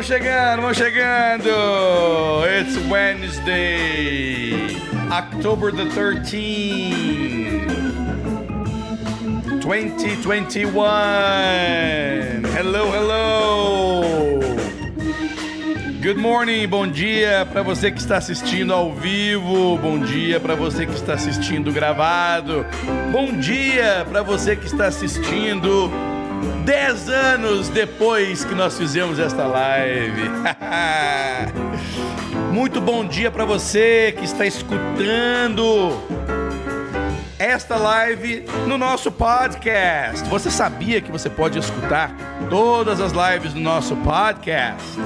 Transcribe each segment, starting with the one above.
vão chegando, vão chegando. It's Wednesday, October the 13th, 2021. Hello, hello. Good morning, bom dia para você que está assistindo ao vivo, bom dia para você que está assistindo gravado, bom dia para você que está assistindo 10 anos depois que nós fizemos esta live. Muito bom dia para você que está escutando esta live no nosso podcast. Você sabia que você pode escutar todas as lives do nosso podcast?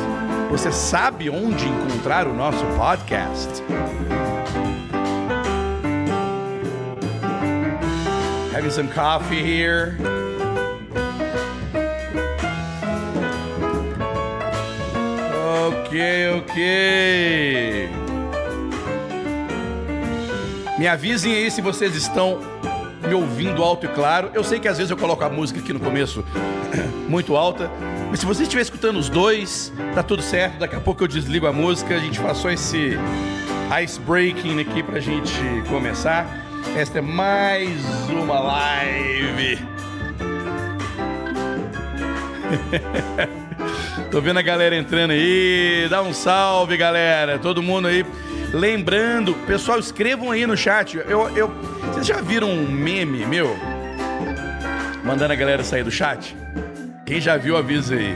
Você sabe onde encontrar o nosso podcast? Having some coffee here. Ok, ok. Me avisem aí se vocês estão me ouvindo alto e claro. Eu sei que às vezes eu coloco a música aqui no começo muito alta, mas se você estiver escutando os dois, tá tudo certo. Daqui a pouco eu desligo a música, a gente faz só esse ice breaking aqui pra gente começar. Esta é mais uma live. Tô vendo a galera entrando aí. Dá um salve, galera. Todo mundo aí. Lembrando, pessoal, escrevam aí no chat. Eu, eu, vocês já viram um meme meu? Mandando a galera sair do chat? Quem já viu, avisa aí.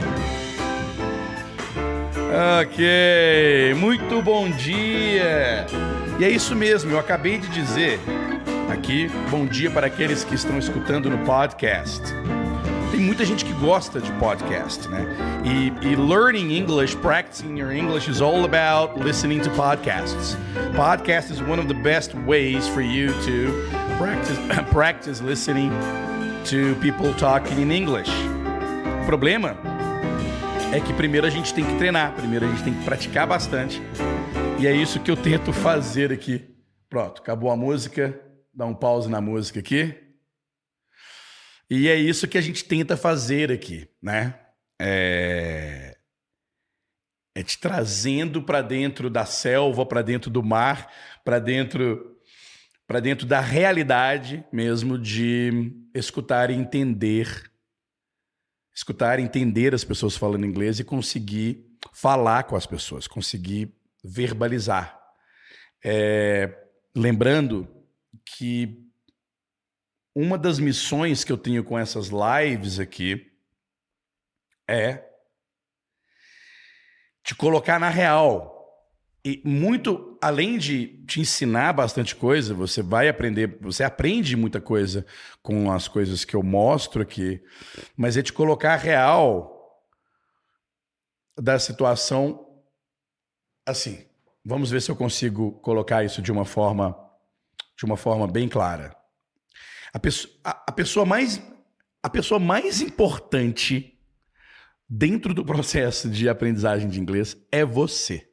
Ok, muito bom dia. E é isso mesmo, eu acabei de dizer aqui, bom dia para aqueles que estão escutando no podcast tem muita gente que gosta de podcast, né? E, e, learning English, practicing your English is all about listening to podcasts. Podcast is one of the best ways for you to practice practice listening to people talking in English. O problema é que primeiro a gente tem que treinar, primeiro a gente tem que praticar bastante. E é isso que eu tento fazer aqui. Pronto, acabou a música. Dá um pause na música aqui. E é isso que a gente tenta fazer aqui, né? É, é te trazendo para dentro da selva, para dentro do mar, para dentro para dentro da realidade mesmo de escutar e entender escutar e entender as pessoas falando inglês e conseguir falar com as pessoas, conseguir verbalizar. É, lembrando que uma das missões que eu tenho com essas lives aqui é te colocar na real. E muito além de te ensinar bastante coisa, você vai aprender, você aprende muita coisa com as coisas que eu mostro aqui, mas é te colocar real da situação assim. Vamos ver se eu consigo colocar isso de uma forma de uma forma bem clara. A pessoa, a, a pessoa mais a pessoa mais importante dentro do processo de aprendizagem de inglês é você.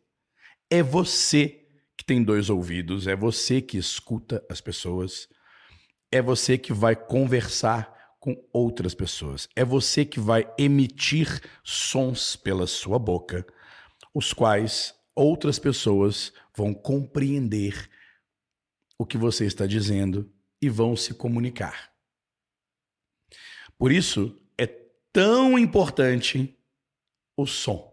É você que tem dois ouvidos, é você que escuta as pessoas, é você que vai conversar com outras pessoas, é você que vai emitir sons pela sua boca, os quais outras pessoas vão compreender o que você está dizendo e vão se comunicar. Por isso é tão importante o som.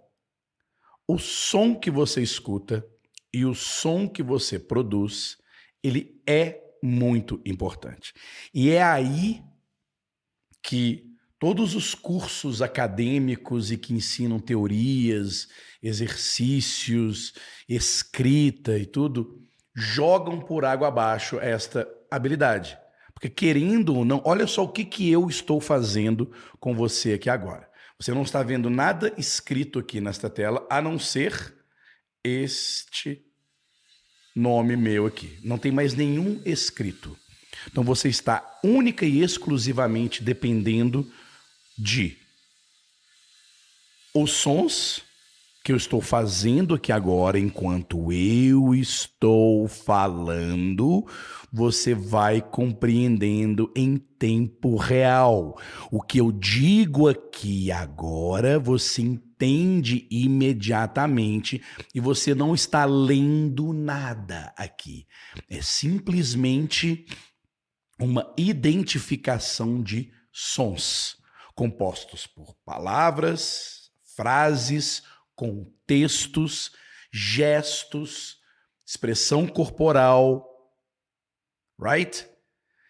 O som que você escuta e o som que você produz, ele é muito importante. E é aí que todos os cursos acadêmicos e que ensinam teorias, exercícios, escrita e tudo, jogam por água abaixo esta habilidade. Porque querendo ou não, olha só o que, que eu estou fazendo com você aqui agora. Você não está vendo nada escrito aqui nesta tela, a não ser este nome meu aqui. Não tem mais nenhum escrito. Então você está única e exclusivamente dependendo de os sons que eu estou fazendo aqui agora, enquanto eu estou falando, você vai compreendendo em tempo real. O que eu digo aqui agora, você entende imediatamente e você não está lendo nada aqui. É simplesmente uma identificação de sons compostos por palavras, frases, contextos, gestos, expressão corporal, right?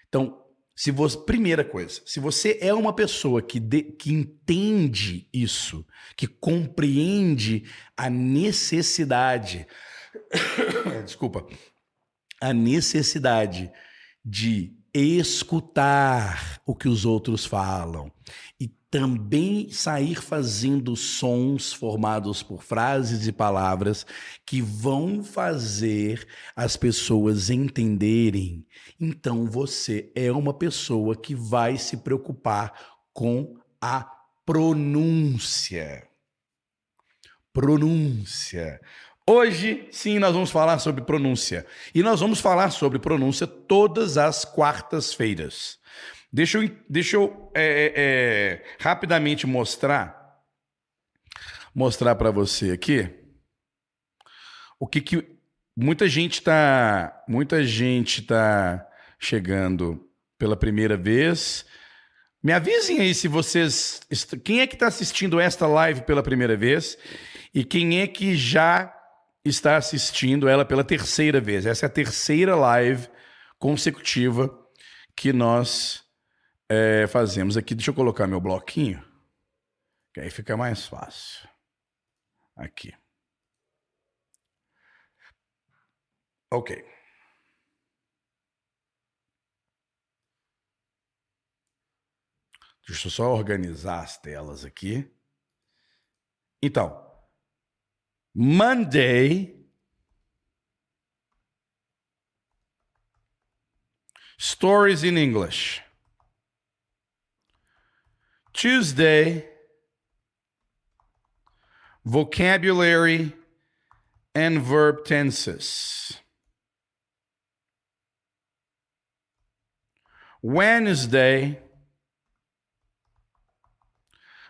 Então, se você, primeira coisa, se você é uma pessoa que, de, que entende isso, que compreende a necessidade, desculpa, a necessidade de escutar o que os outros falam e também sair fazendo sons formados por frases e palavras que vão fazer as pessoas entenderem. Então você é uma pessoa que vai se preocupar com a pronúncia. Pronúncia. Hoje, sim, nós vamos falar sobre pronúncia. E nós vamos falar sobre pronúncia todas as quartas-feiras. Deixa eu, deixa eu é, é, é rapidamente mostrar mostrar para você aqui o que, que muita gente está muita gente tá chegando pela primeira vez. Me avisem aí se vocês quem é que está assistindo esta live pela primeira vez e quem é que já está assistindo ela pela terceira vez. Essa é a terceira live consecutiva que nós é, fazemos aqui. Deixa eu colocar meu bloquinho, que aí fica mais fácil. Aqui. Ok. Deixa eu só organizar as telas aqui. Então, Monday, stories in English. Tuesday, vocabulary and verb tenses. Wednesday,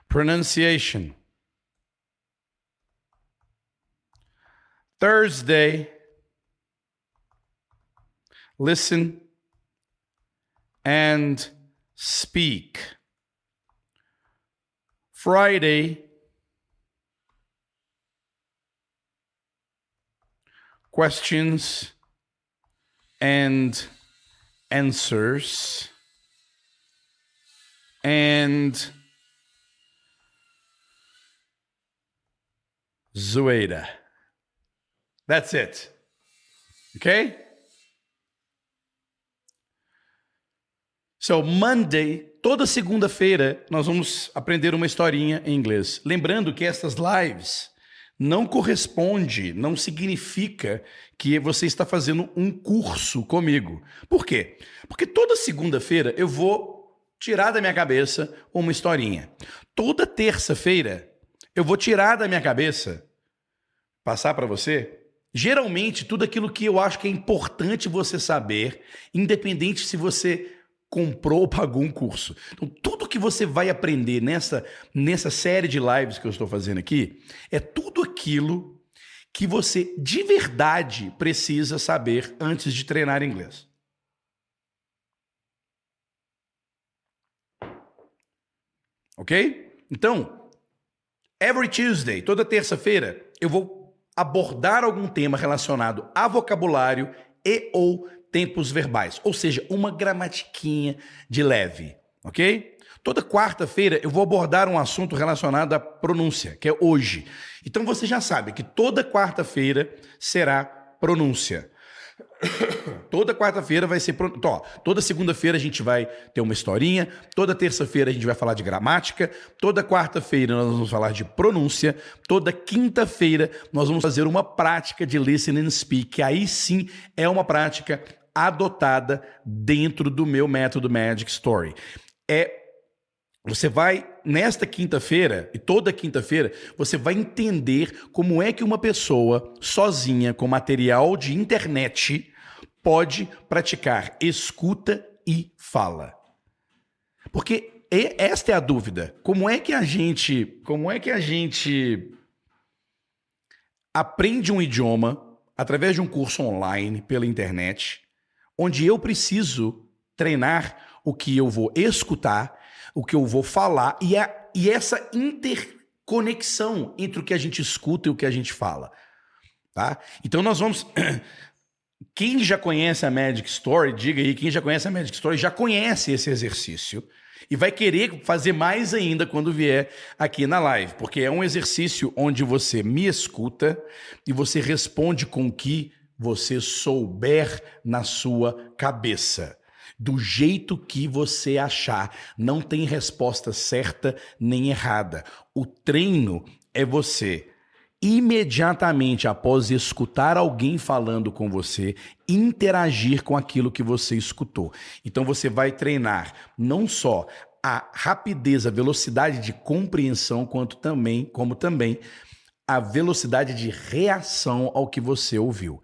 pronunciation. Thursday, listen and speak. Friday, questions and answers. And Zueda. That's it. Okay? So, Monday Toda segunda-feira nós vamos aprender uma historinha em inglês. Lembrando que estas lives não corresponde, não significa que você está fazendo um curso comigo. Por quê? Porque toda segunda-feira eu vou tirar da minha cabeça uma historinha. Toda terça-feira eu vou tirar da minha cabeça, passar para você, geralmente tudo aquilo que eu acho que é importante você saber, independente se você comprou ou pagou um curso. Então, tudo que você vai aprender nessa, nessa série de lives que eu estou fazendo aqui é tudo aquilo que você de verdade precisa saber antes de treinar inglês. Ok? Então, every Tuesday, toda terça-feira, eu vou abordar algum tema relacionado a vocabulário e ou tempos verbais, ou seja, uma gramatiquinha de leve, ok? Toda quarta-feira eu vou abordar um assunto relacionado à pronúncia, que é hoje. Então você já sabe que toda quarta-feira será pronúncia. toda quarta-feira vai ser. Ó, toda segunda-feira a gente vai ter uma historinha. Toda terça-feira a gente vai falar de gramática. Toda quarta-feira nós vamos falar de pronúncia. Toda quinta-feira nós vamos fazer uma prática de listen and speak. Que aí sim é uma prática adotada dentro do meu método Magic Story. É Você vai, nesta quinta-feira, e toda quinta-feira, você vai entender como é que uma pessoa sozinha, com material de internet, pode praticar escuta e fala. Porque esta é a dúvida. Como é que a gente, como é que a gente aprende um idioma através de um curso online pela internet, onde eu preciso treinar o que eu vou escutar o que eu vou falar e, a, e essa interconexão entre o que a gente escuta e o que a gente fala. Tá? Então nós vamos. Quem já conhece a Magic Story, diga aí, quem já conhece a Magic Story já conhece esse exercício e vai querer fazer mais ainda quando vier aqui na live, porque é um exercício onde você me escuta e você responde com o que você souber na sua cabeça do jeito que você achar. Não tem resposta certa nem errada. O treino é você imediatamente após escutar alguém falando com você, interagir com aquilo que você escutou. Então você vai treinar não só a rapidez, a velocidade de compreensão, quanto também, como também a velocidade de reação ao que você ouviu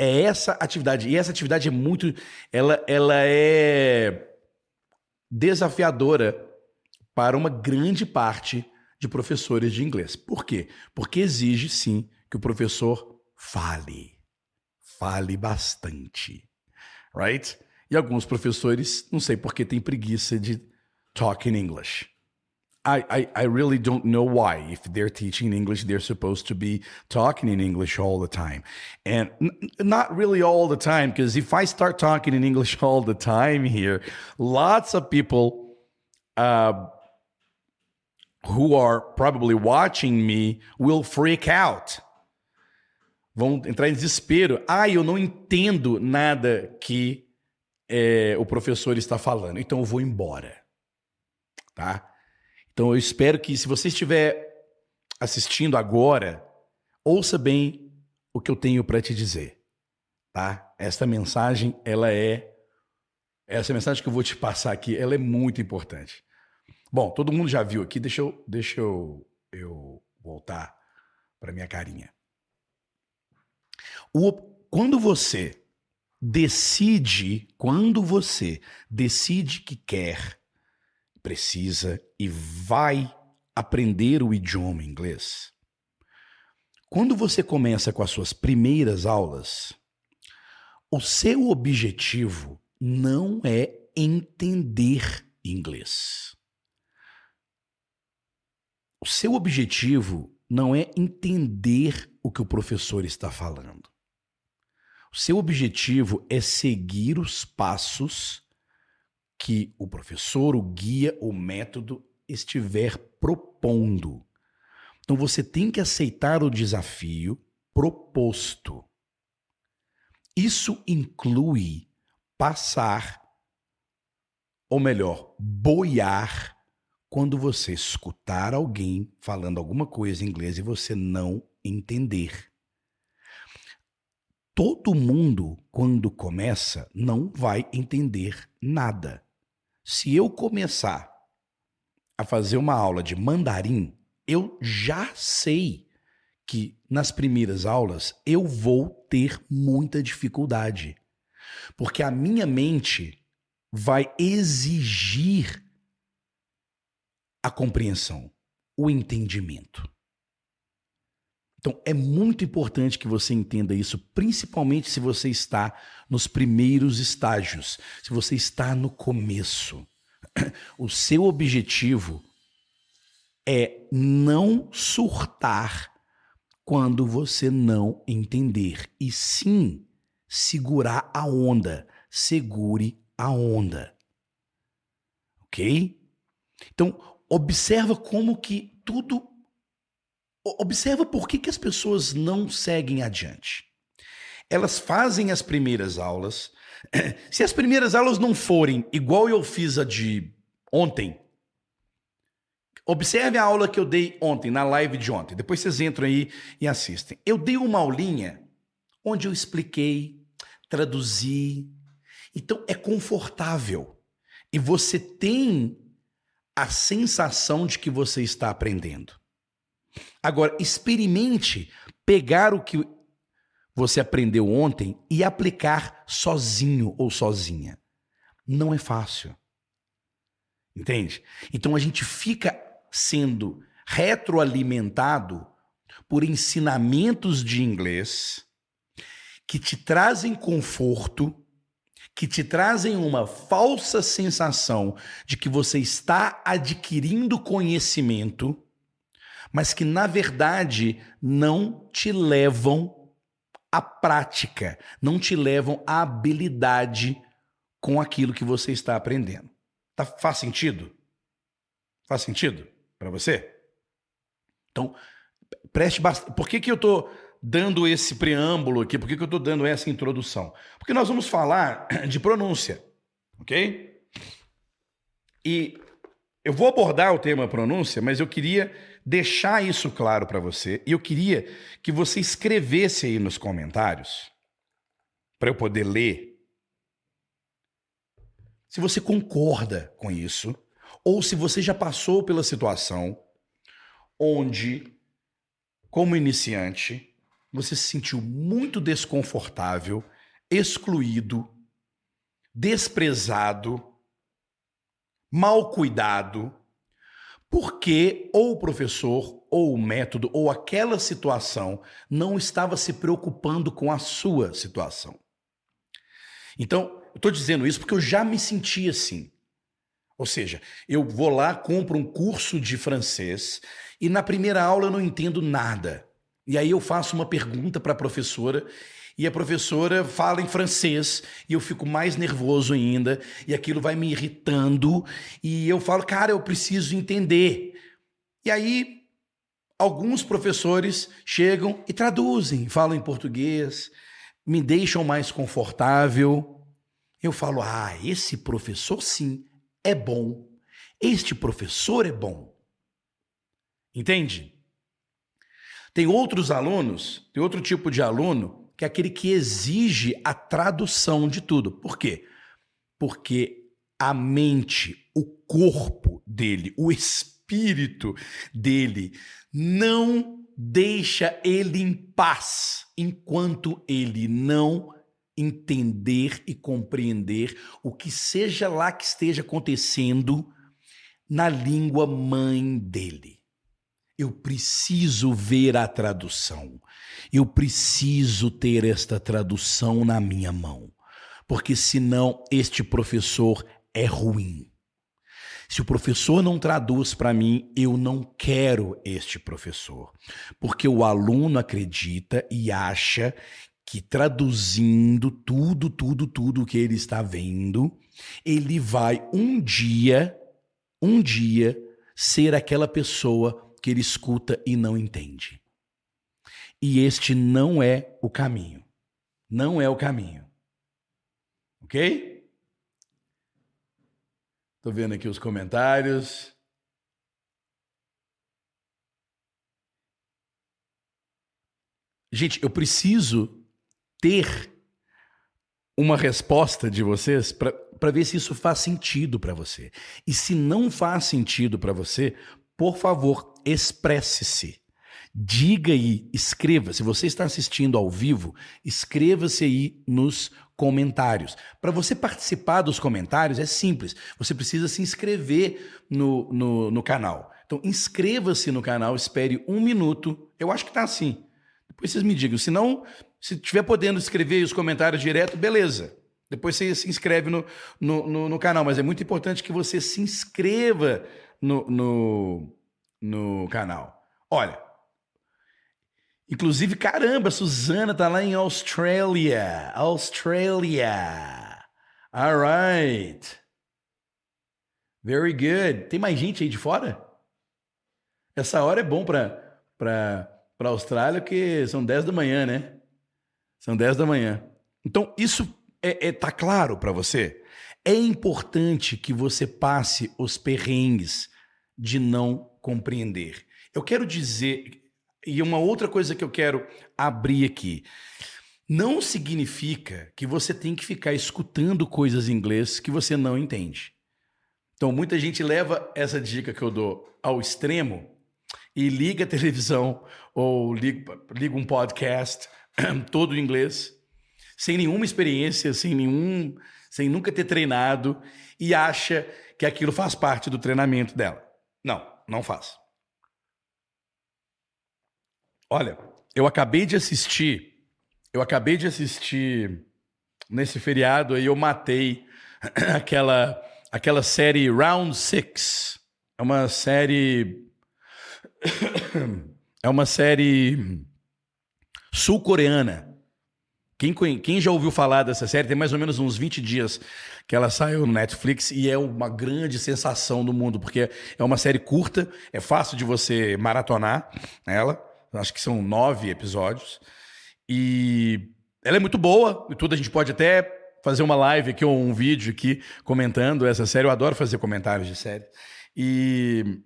é essa atividade. E essa atividade é muito. Ela, ela é desafiadora para uma grande parte de professores de inglês. Por quê? Porque exige, sim, que o professor fale. Fale bastante. Right? E alguns professores, não sei por que, têm preguiça de talk in English. I, I, I really don't know why. If they're teaching English, they're supposed to be talking in English all the time. And n- not really all the time, because if I start talking in English all the time here, lots of people uh, who are probably watching me will freak out. Vão entrar em desespero. Ah, eu não entendo nada que é, o professor está falando, então eu vou embora. Tá? Então eu espero que, se você estiver assistindo agora, ouça bem o que eu tenho para te dizer, tá? Esta mensagem, ela é essa mensagem que eu vou te passar aqui, ela é muito importante. Bom, todo mundo já viu aqui, deixa eu, deixa eu, eu voltar para minha carinha. O, quando você decide, quando você decide que quer precisa e vai aprender o idioma inglês, quando você começa com as suas primeiras aulas, o seu objetivo não é entender inglês. O seu objetivo não é entender o que o professor está falando. O seu objetivo é seguir os passos que o professor, o guia, o método estiver propondo. Então você tem que aceitar o desafio proposto. Isso inclui passar, ou melhor, boiar, quando você escutar alguém falando alguma coisa em inglês e você não entender. Todo mundo, quando começa, não vai entender nada. Se eu começar a fazer uma aula de mandarim, eu já sei que nas primeiras aulas eu vou ter muita dificuldade. Porque a minha mente vai exigir a compreensão, o entendimento. Então é muito importante que você entenda isso, principalmente se você está nos primeiros estágios, se você está no começo. O seu objetivo é não surtar quando você não entender, e sim segurar a onda. Segure a onda. Ok? Então, observa como que tudo Observa por que, que as pessoas não seguem adiante. Elas fazem as primeiras aulas. Se as primeiras aulas não forem igual eu fiz a de ontem, observe a aula que eu dei ontem, na live de ontem. Depois vocês entram aí e assistem. Eu dei uma aulinha onde eu expliquei, traduzi. Então é confortável. E você tem a sensação de que você está aprendendo. Agora, experimente pegar o que você aprendeu ontem e aplicar sozinho ou sozinha. Não é fácil. Entende? Então a gente fica sendo retroalimentado por ensinamentos de inglês que te trazem conforto, que te trazem uma falsa sensação de que você está adquirindo conhecimento, mas que na verdade não te levam à prática, não te levam à habilidade com aquilo que você está aprendendo. Tá, faz sentido? Faz sentido para você? Então, preste bastante. Por que, que eu estou dando esse preâmbulo aqui? Por que, que eu estou dando essa introdução? Porque nós vamos falar de pronúncia, ok? E eu vou abordar o tema pronúncia, mas eu queria deixar isso claro para você e eu queria que você escrevesse aí nos comentários para eu poder ler. Se você concorda com isso ou se você já passou pela situação onde, como iniciante, você se sentiu muito desconfortável, excluído, desprezado, mal cuidado, porque ou o professor, ou o método, ou aquela situação não estava se preocupando com a sua situação. Então, eu estou dizendo isso porque eu já me senti assim. Ou seja, eu vou lá, compro um curso de francês e na primeira aula eu não entendo nada. E aí eu faço uma pergunta para a professora e a professora fala em francês e eu fico mais nervoso ainda e aquilo vai me irritando e eu falo, cara, eu preciso entender. E aí alguns professores chegam e traduzem, falam em português, me deixam mais confortável. Eu falo, ah, esse professor sim é bom. Este professor é bom. Entende? Tem outros alunos, tem outro tipo de aluno, que é aquele que exige a tradução de tudo. Por quê? Porque a mente, o corpo dele, o espírito dele não deixa ele em paz enquanto ele não entender e compreender o que seja lá que esteja acontecendo na língua mãe dele. Eu preciso ver a tradução. Eu preciso ter esta tradução na minha mão. Porque senão este professor é ruim. Se o professor não traduz para mim, eu não quero este professor. Porque o aluno acredita e acha que traduzindo tudo, tudo, tudo que ele está vendo, ele vai um dia, um dia, ser aquela pessoa que ele escuta e não entende. E este não é o caminho. Não é o caminho. Ok? Estou vendo aqui os comentários. Gente, eu preciso ter uma resposta de vocês para ver se isso faz sentido para você. E se não faz sentido para você, por favor, expresse-se. Diga aí, escreva. Se você está assistindo ao vivo, escreva-se aí nos comentários. Para você participar dos comentários é simples. Você precisa se inscrever no, no, no canal. Então, inscreva-se no canal, espere um minuto. Eu acho que está assim. Depois vocês me digam. Se não, se estiver podendo escrever os comentários direto, beleza. Depois você se inscreve no, no, no, no canal. Mas é muito importante que você se inscreva no, no, no canal. Olha, inclusive, caramba, Suzana tá lá em Austrália. Austrália. All right. Very good. Tem mais gente aí de fora? Essa hora é bom para para Austrália, porque são 10 da manhã, né? São 10 da manhã. Então, isso é, é tá claro para você? É importante que você passe os perrengues de não compreender. Eu quero dizer, e uma outra coisa que eu quero abrir aqui. Não significa que você tem que ficar escutando coisas em inglês que você não entende. Então, muita gente leva essa dica que eu dou ao extremo e liga a televisão ou liga, liga um podcast todo em inglês, sem nenhuma experiência, sem nenhum, sem nunca ter treinado e acha que aquilo faz parte do treinamento dela. Não, não faz. Olha, eu acabei de assistir, eu acabei de assistir nesse feriado aí eu matei aquela aquela série Round Six. É uma série é uma série sul-coreana. Quem, quem, já ouviu falar dessa série tem mais ou menos uns 20 dias que ela saiu no Netflix e é uma grande sensação no mundo, porque é uma série curta, é fácil de você maratonar ela. Acho que são nove episódios. E ela é muito boa e tudo. A gente pode até fazer uma live aqui ou um vídeo aqui comentando essa série. Eu adoro fazer comentários de série. E,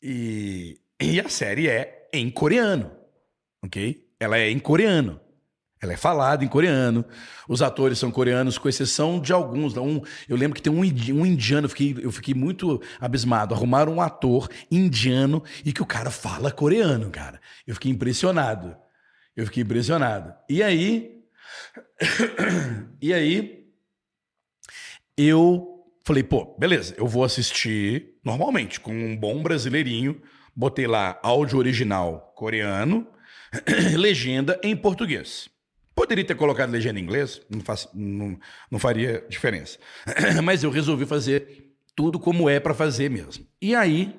e, e a série é em coreano, ok? Ela é em coreano. Ela é falada em coreano. Os atores são coreanos, com exceção de alguns. Um, eu lembro que tem um, um indiano, eu fiquei, eu fiquei muito abismado. Arrumaram um ator indiano e que o cara fala coreano, cara. Eu fiquei impressionado. Eu fiquei impressionado. E aí, e aí, eu falei, pô, beleza, eu vou assistir normalmente, com um bom brasileirinho. Botei lá áudio original coreano, legenda em português. Poderia ter colocado legenda em inglês, não, faz, não, não faria diferença. Mas eu resolvi fazer tudo como é para fazer mesmo. E aí,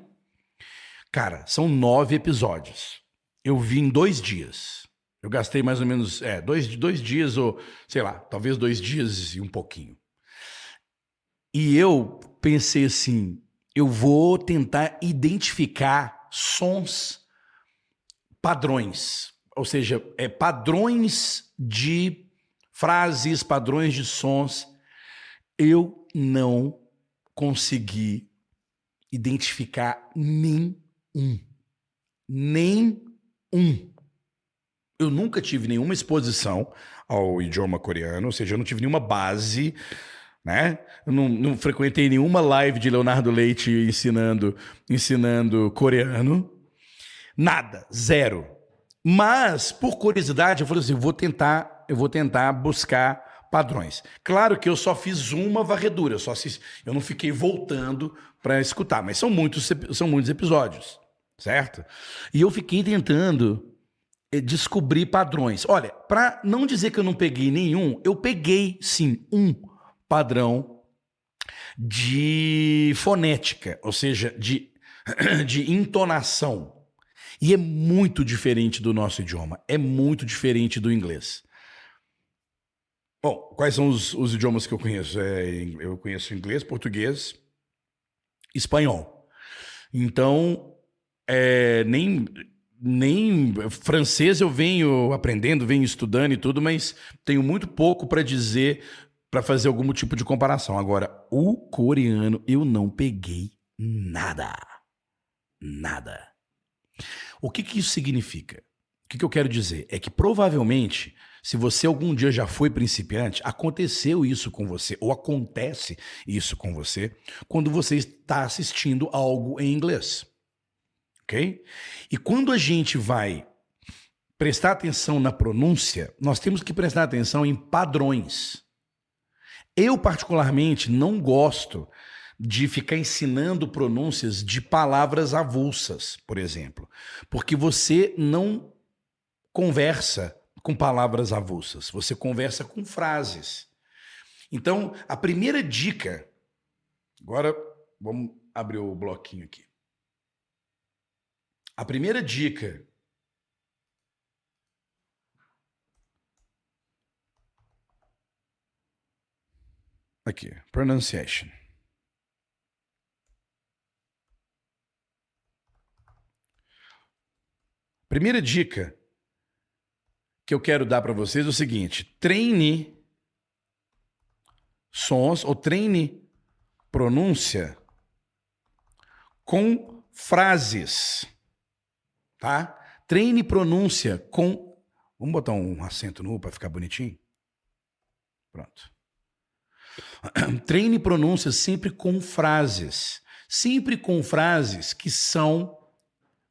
cara, são nove episódios. Eu vi em dois dias. Eu gastei mais ou menos é, dois, dois dias, ou sei lá, talvez dois dias e um pouquinho. E eu pensei assim: eu vou tentar identificar sons padrões, ou seja, é, padrões de frases, padrões de sons. Eu não consegui identificar nenhum. Nem um eu nunca tive nenhuma exposição ao idioma coreano, ou seja, eu não tive nenhuma base, né? Eu não, não frequentei nenhuma live de Leonardo Leite ensinando, ensinando coreano. Nada, zero. Mas, por curiosidade, eu falei assim, vou tentar, eu vou tentar buscar padrões. Claro que eu só fiz uma varredura, eu só assisti, eu não fiquei voltando para escutar, mas são muitos, são muitos episódios, certo? E eu fiquei tentando é, descobrir padrões. Olha, para não dizer que eu não peguei nenhum, eu peguei sim um padrão de fonética, ou seja, de, de entonação. E é muito diferente do nosso idioma, é muito diferente do inglês. Bom, quais são os, os idiomas que eu conheço? É, eu conheço inglês, português, espanhol. Então, é, nem nem francês eu venho aprendendo, venho estudando e tudo, mas tenho muito pouco para dizer para fazer algum tipo de comparação. Agora, o coreano eu não peguei nada. Nada. O que, que isso significa? O que, que eu quero dizer? É que provavelmente, se você algum dia já foi principiante, aconteceu isso com você, ou acontece isso com você, quando você está assistindo algo em inglês ok? E quando a gente vai prestar atenção na pronúncia, nós temos que prestar atenção em padrões. Eu, particularmente, não gosto de ficar ensinando pronúncias de palavras avulsas, por exemplo, porque você não conversa com palavras avulsas, você conversa com frases. Então, a primeira dica. Agora, vamos abrir o bloquinho aqui. A primeira dica Aqui, pronunciation. Primeira dica que eu quero dar para vocês é o seguinte: treine sons ou treine pronúncia com frases tá? Treine pronúncia com. Vamos botar um acento no U para ficar bonitinho? Pronto. Treine pronúncia sempre com frases. Sempre com frases que são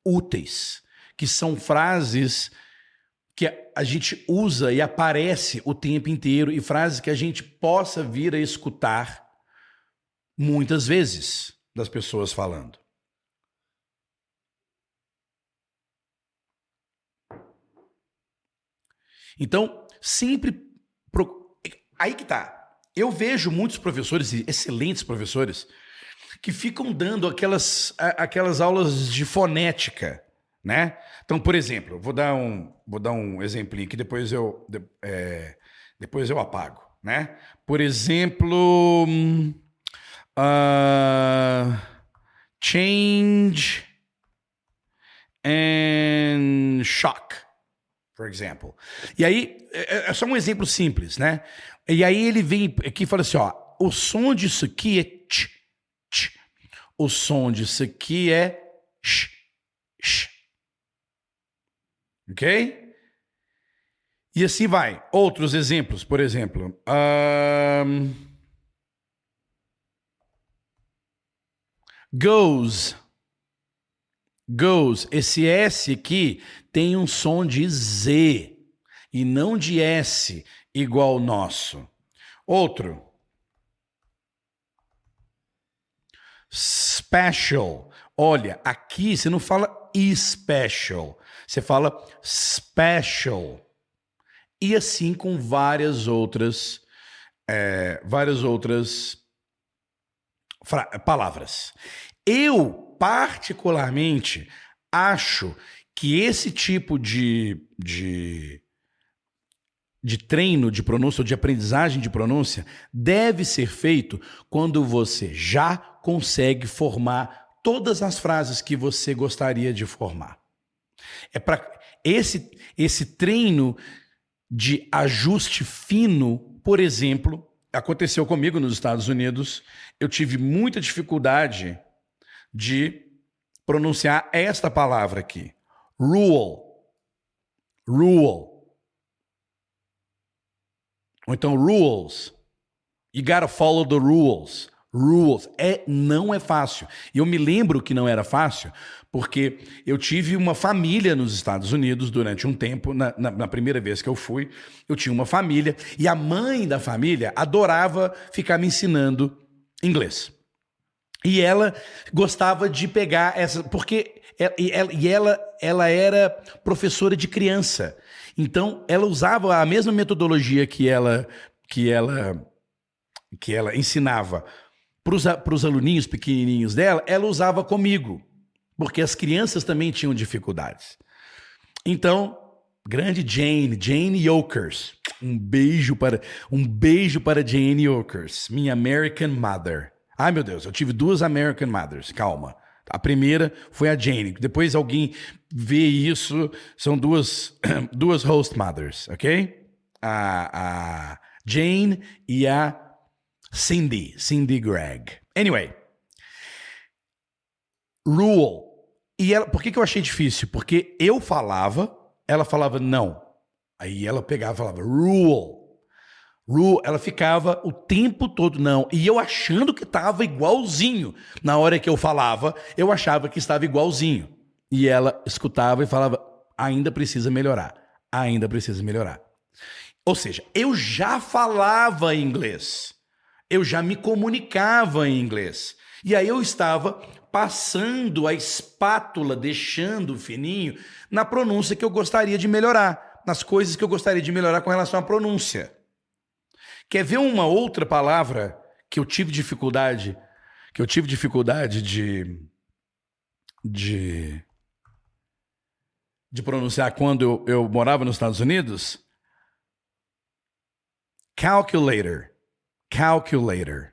úteis, que são frases que a gente usa e aparece o tempo inteiro e frases que a gente possa vir a escutar muitas vezes das pessoas falando. Então, sempre. Pro... Aí que tá. Eu vejo muitos professores, excelentes professores, que ficam dando aquelas, aquelas aulas de fonética, né? Então, por exemplo, vou dar um, vou dar um exemplinho que depois eu, é, depois eu apago, né? Por exemplo, uh, change and shock por exemplo. E aí, é, é, é só um exemplo simples, né? E aí ele vem aqui e fala assim, ó, o som disso aqui é tch, tch. O som disso aqui é sh, sh. Ok? E assim vai. Outros exemplos, por exemplo. Um, goes. Goes. Esse S aqui tem um som de Z e não de S igual o nosso. Outro. Special. Olha, aqui você não fala special, você fala special. E assim com várias outras, é, várias outras palavras. Eu, particularmente, acho que esse tipo de, de, de treino de pronúncia ou de aprendizagem de pronúncia deve ser feito quando você já consegue formar todas as frases que você gostaria de formar. É para esse esse treino de ajuste fino, por exemplo, aconteceu comigo nos Estados Unidos. Eu tive muita dificuldade de pronunciar esta palavra aqui. Rule. Rule. Ou então rules. You gotta follow the rules. Rules. É, não é fácil. E eu me lembro que não era fácil, porque eu tive uma família nos Estados Unidos durante um tempo, na, na, na, primeira vez que eu fui, eu tinha uma família, e a mãe da família adorava ficar me ensinando inglês. E ela gostava de pegar essa. Porque e ela, e ela, ela era professora de criança. Então, ela usava a mesma metodologia que ela, que ela, que ela ensinava para os aluninhos pequenininhos dela, ela usava comigo. Porque as crianças também tinham dificuldades. Então, grande Jane, Jane Yokers. Um beijo para um beijo para Jane Yokers, minha American Mother. Ai meu Deus, eu tive duas American Mothers. Calma. A primeira foi a Jane. Depois alguém vê isso, são duas, duas host mothers, ok? A, a Jane e a Cindy, Cindy Gregg. Anyway, rule. E ela, por que, que eu achei difícil? Porque eu falava, ela falava não. Aí ela pegava e falava rule. Ru, ela ficava o tempo todo, não. E eu achando que estava igualzinho. Na hora que eu falava, eu achava que estava igualzinho. E ela escutava e falava: ainda precisa melhorar. Ainda precisa melhorar. Ou seja, eu já falava inglês. Eu já me comunicava em inglês. E aí eu estava passando a espátula, deixando fininho na pronúncia que eu gostaria de melhorar, nas coisas que eu gostaria de melhorar com relação à pronúncia. Quer ver uma outra palavra que eu tive dificuldade, que eu tive dificuldade de de de pronunciar quando eu, eu morava nos Estados Unidos? Calculator. Calculator.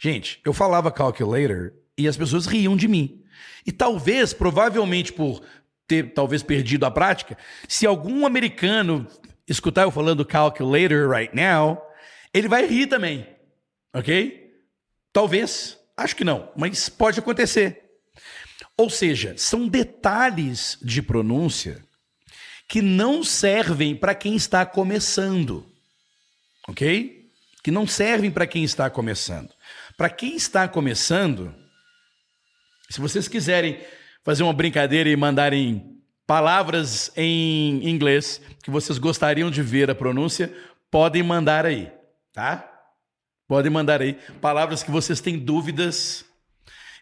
Gente, eu falava calculator e as pessoas riam de mim. E talvez, provavelmente por ter talvez perdido a prática, se algum americano escutar eu falando calculator right now, ele vai rir também. Ok? Talvez. Acho que não, mas pode acontecer. Ou seja, são detalhes de pronúncia que não servem para quem está começando. Ok? Que não servem para quem está começando. Para quem está começando, se vocês quiserem fazer uma brincadeira e mandarem palavras em inglês que vocês gostariam de ver a pronúncia, podem mandar aí, tá? Podem mandar aí palavras que vocês têm dúvidas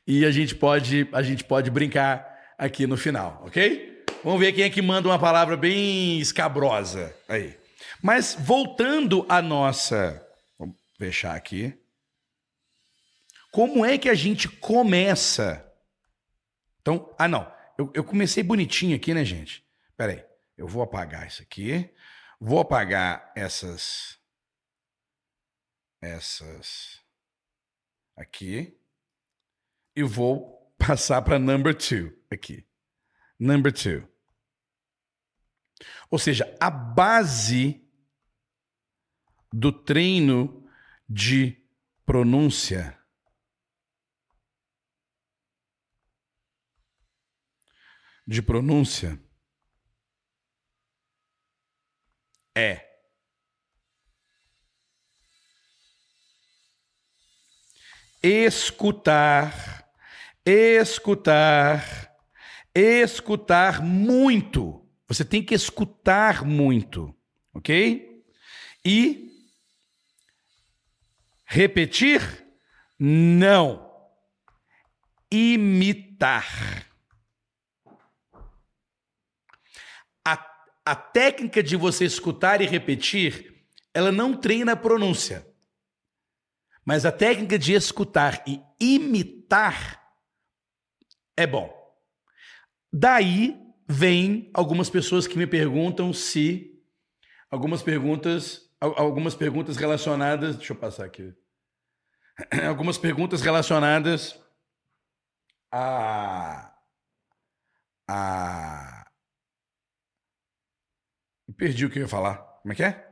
e a gente pode a gente pode brincar aqui no final, ok? Vamos ver quem é que manda uma palavra bem escabrosa aí. Mas voltando à nossa, fechar aqui. Como é que a gente começa? Então, ah não, eu, eu comecei bonitinho aqui, né, gente? Peraí, eu vou apagar isso aqui, vou apagar essas, essas aqui e vou passar para number two aqui. Number two. Ou seja, a base do treino de pronúncia de pronúncia é escutar, escutar, escutar muito. Você tem que escutar muito, ok? E repetir? Não. Imitar. A, a técnica de você escutar e repetir, ela não treina a pronúncia. Mas a técnica de escutar e imitar é bom. Daí vem algumas pessoas que me perguntam se algumas perguntas algumas perguntas relacionadas, deixa eu passar aqui. Algumas perguntas relacionadas a a perdi o que eu ia falar. Como é que é?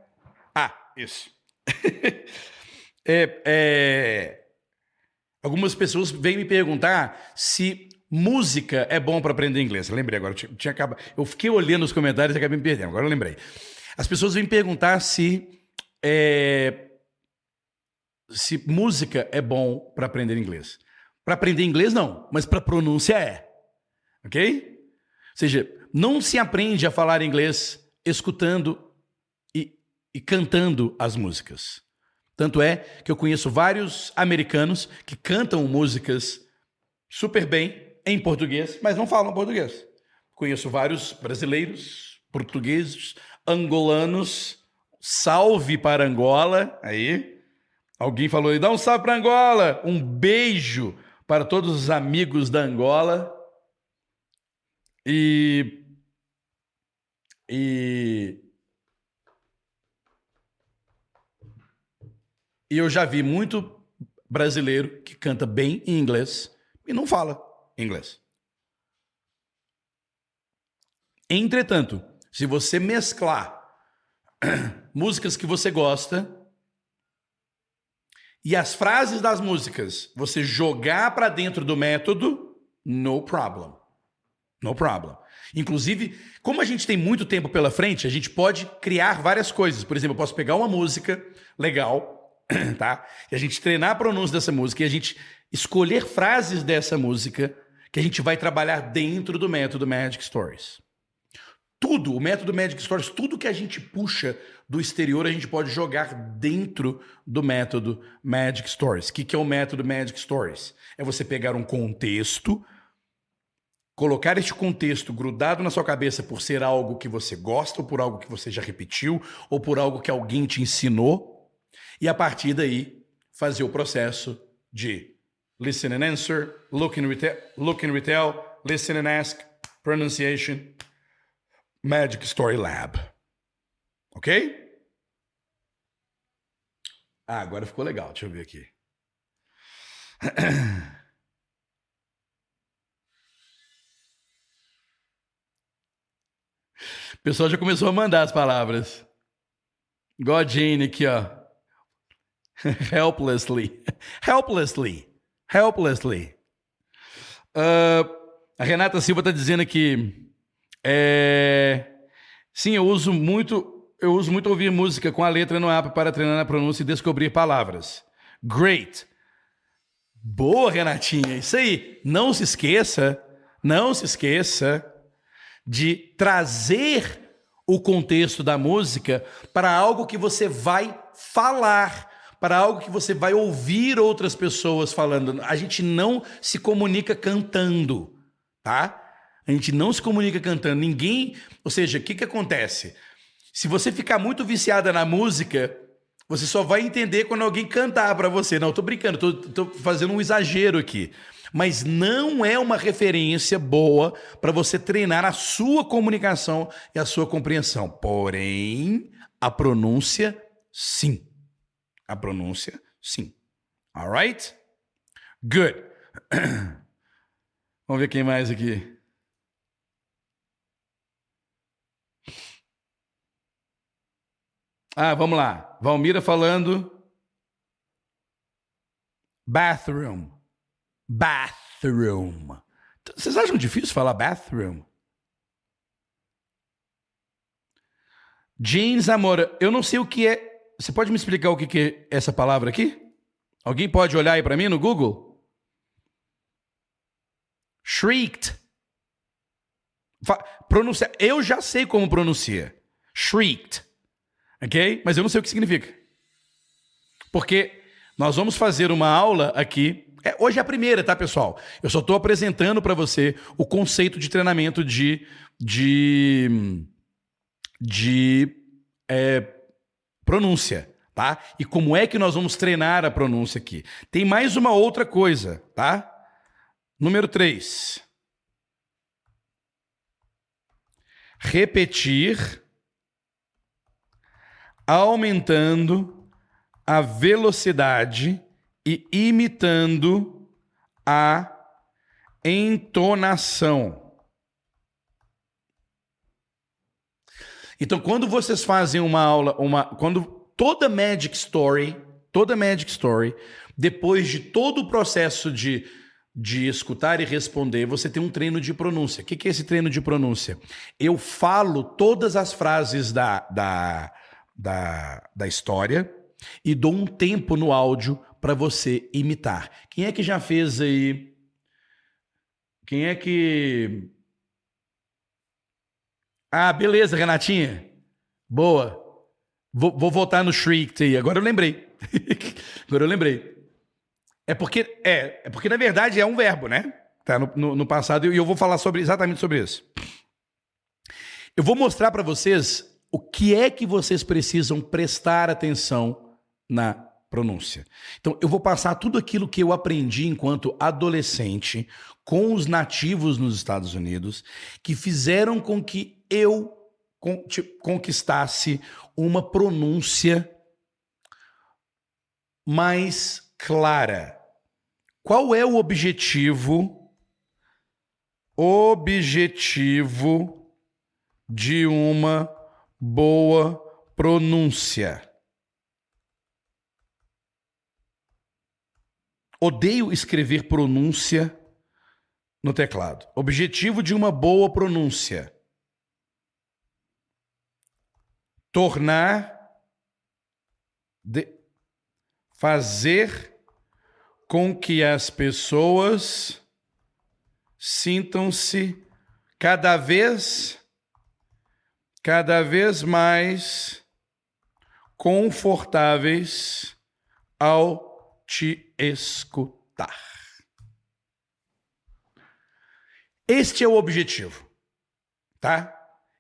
Ah, isso. é, é... Algumas pessoas vêm me perguntar se Música é bom para aprender inglês. Eu lembrei agora. Eu, tinha, acabado, eu fiquei olhando os comentários e acabei me perdendo. Agora eu lembrei. As pessoas vêm perguntar se. É, se música é bom para aprender inglês. Para aprender inglês, não, mas para pronúncia é. Ok? Ou seja, não se aprende a falar inglês escutando e, e cantando as músicas. Tanto é que eu conheço vários americanos que cantam músicas super bem em português, mas não falam português. Conheço vários brasileiros, portugueses, angolanos. Salve para Angola. Aí, alguém falou aí, dá um salve para Angola. Um beijo para todos os amigos da Angola. E. E. E eu já vi muito brasileiro que canta bem em inglês e não fala inglês. Entretanto, se você mesclar músicas que você gosta e as frases das músicas você jogar para dentro do método, no problem. No problem. Inclusive, como a gente tem muito tempo pela frente, a gente pode criar várias coisas. Por exemplo, eu posso pegar uma música legal, tá? E a gente treinar a pronúncia dessa música e a gente escolher frases dessa música que a gente vai trabalhar dentro do método Magic Stories. Tudo, o método Magic Stories, tudo que a gente puxa do exterior, a gente pode jogar dentro do método Magic Stories. O que, que é o método Magic Stories? É você pegar um contexto, colocar este contexto grudado na sua cabeça por ser algo que você gosta, ou por algo que você já repetiu, ou por algo que alguém te ensinou, e a partir daí fazer o processo de listen and answer, look and, look and retell, listen and ask, pronunciation, Magic Story Lab. Ok? Ah, agora ficou legal. Deixa eu ver aqui. O pessoal já começou a mandar as palavras. Jane aqui, ó. Helplessly. Helplessly. Helplessly. Uh, a Renata Silva está dizendo aqui. É, sim, eu uso muito eu uso muito ouvir música com a letra no app para treinar a pronúncia e descobrir palavras. Great. Boa, Renatinha. Isso aí. Não se esqueça, não se esqueça de trazer o contexto da música para algo que você vai falar, para algo que você vai ouvir outras pessoas falando. A gente não se comunica cantando, tá? A gente não se comunica cantando. Ninguém. Ou seja, o que, que acontece? Se você ficar muito viciada na música, você só vai entender quando alguém cantar para você. Não, tô brincando, tô, tô fazendo um exagero aqui mas não é uma referência boa para você treinar a sua comunicação e a sua compreensão. Porém, a pronúncia, sim. A pronúncia, sim. Alright? Good. Vamos ver quem mais aqui. Ah, vamos lá. Valmira falando. Bathroom. Bathroom. Vocês acham difícil falar bathroom? Jeans Amora, eu não sei o que é. Você pode me explicar o que é essa palavra aqui? Alguém pode olhar aí para mim no Google? Shrieked. Pronuncia. Eu já sei como pronuncia. Shrieked. Ok? Mas eu não sei o que significa. Porque nós vamos fazer uma aula aqui é, hoje é a primeira, tá, pessoal? Eu só estou apresentando para você o conceito de treinamento de, de, de é, pronúncia, tá? E como é que nós vamos treinar a pronúncia aqui. Tem mais uma outra coisa, tá? Número 3. Repetir aumentando a velocidade e imitando a entonação. Então, quando vocês fazem uma aula, uma, quando toda Magic Story, toda Magic Story, depois de todo o processo de, de escutar e responder, você tem um treino de pronúncia. O que é esse treino de pronúncia? Eu falo todas as frases da, da, da, da história e dou um tempo no áudio para você imitar. Quem é que já fez aí? Quem é que. Ah, beleza, Renatinha. Boa. Vou, vou voltar no Shriek aí. Agora eu lembrei. Agora eu lembrei. É porque, é, é porque, na verdade, é um verbo, né? Tá no, no, no passado, e eu vou falar sobre exatamente sobre isso. Eu vou mostrar para vocês o que é que vocês precisam prestar atenção na pronúncia. Então, eu vou passar tudo aquilo que eu aprendi enquanto adolescente com os nativos nos Estados Unidos, que fizeram com que eu conquistasse uma pronúncia mais clara. Qual é o objetivo? Objetivo de uma boa pronúncia. Odeio escrever pronúncia no teclado. Objetivo de uma boa pronúncia: tornar, de, fazer com que as pessoas sintam-se cada vez, cada vez mais confortáveis ao te escutar. Este é o objetivo, tá?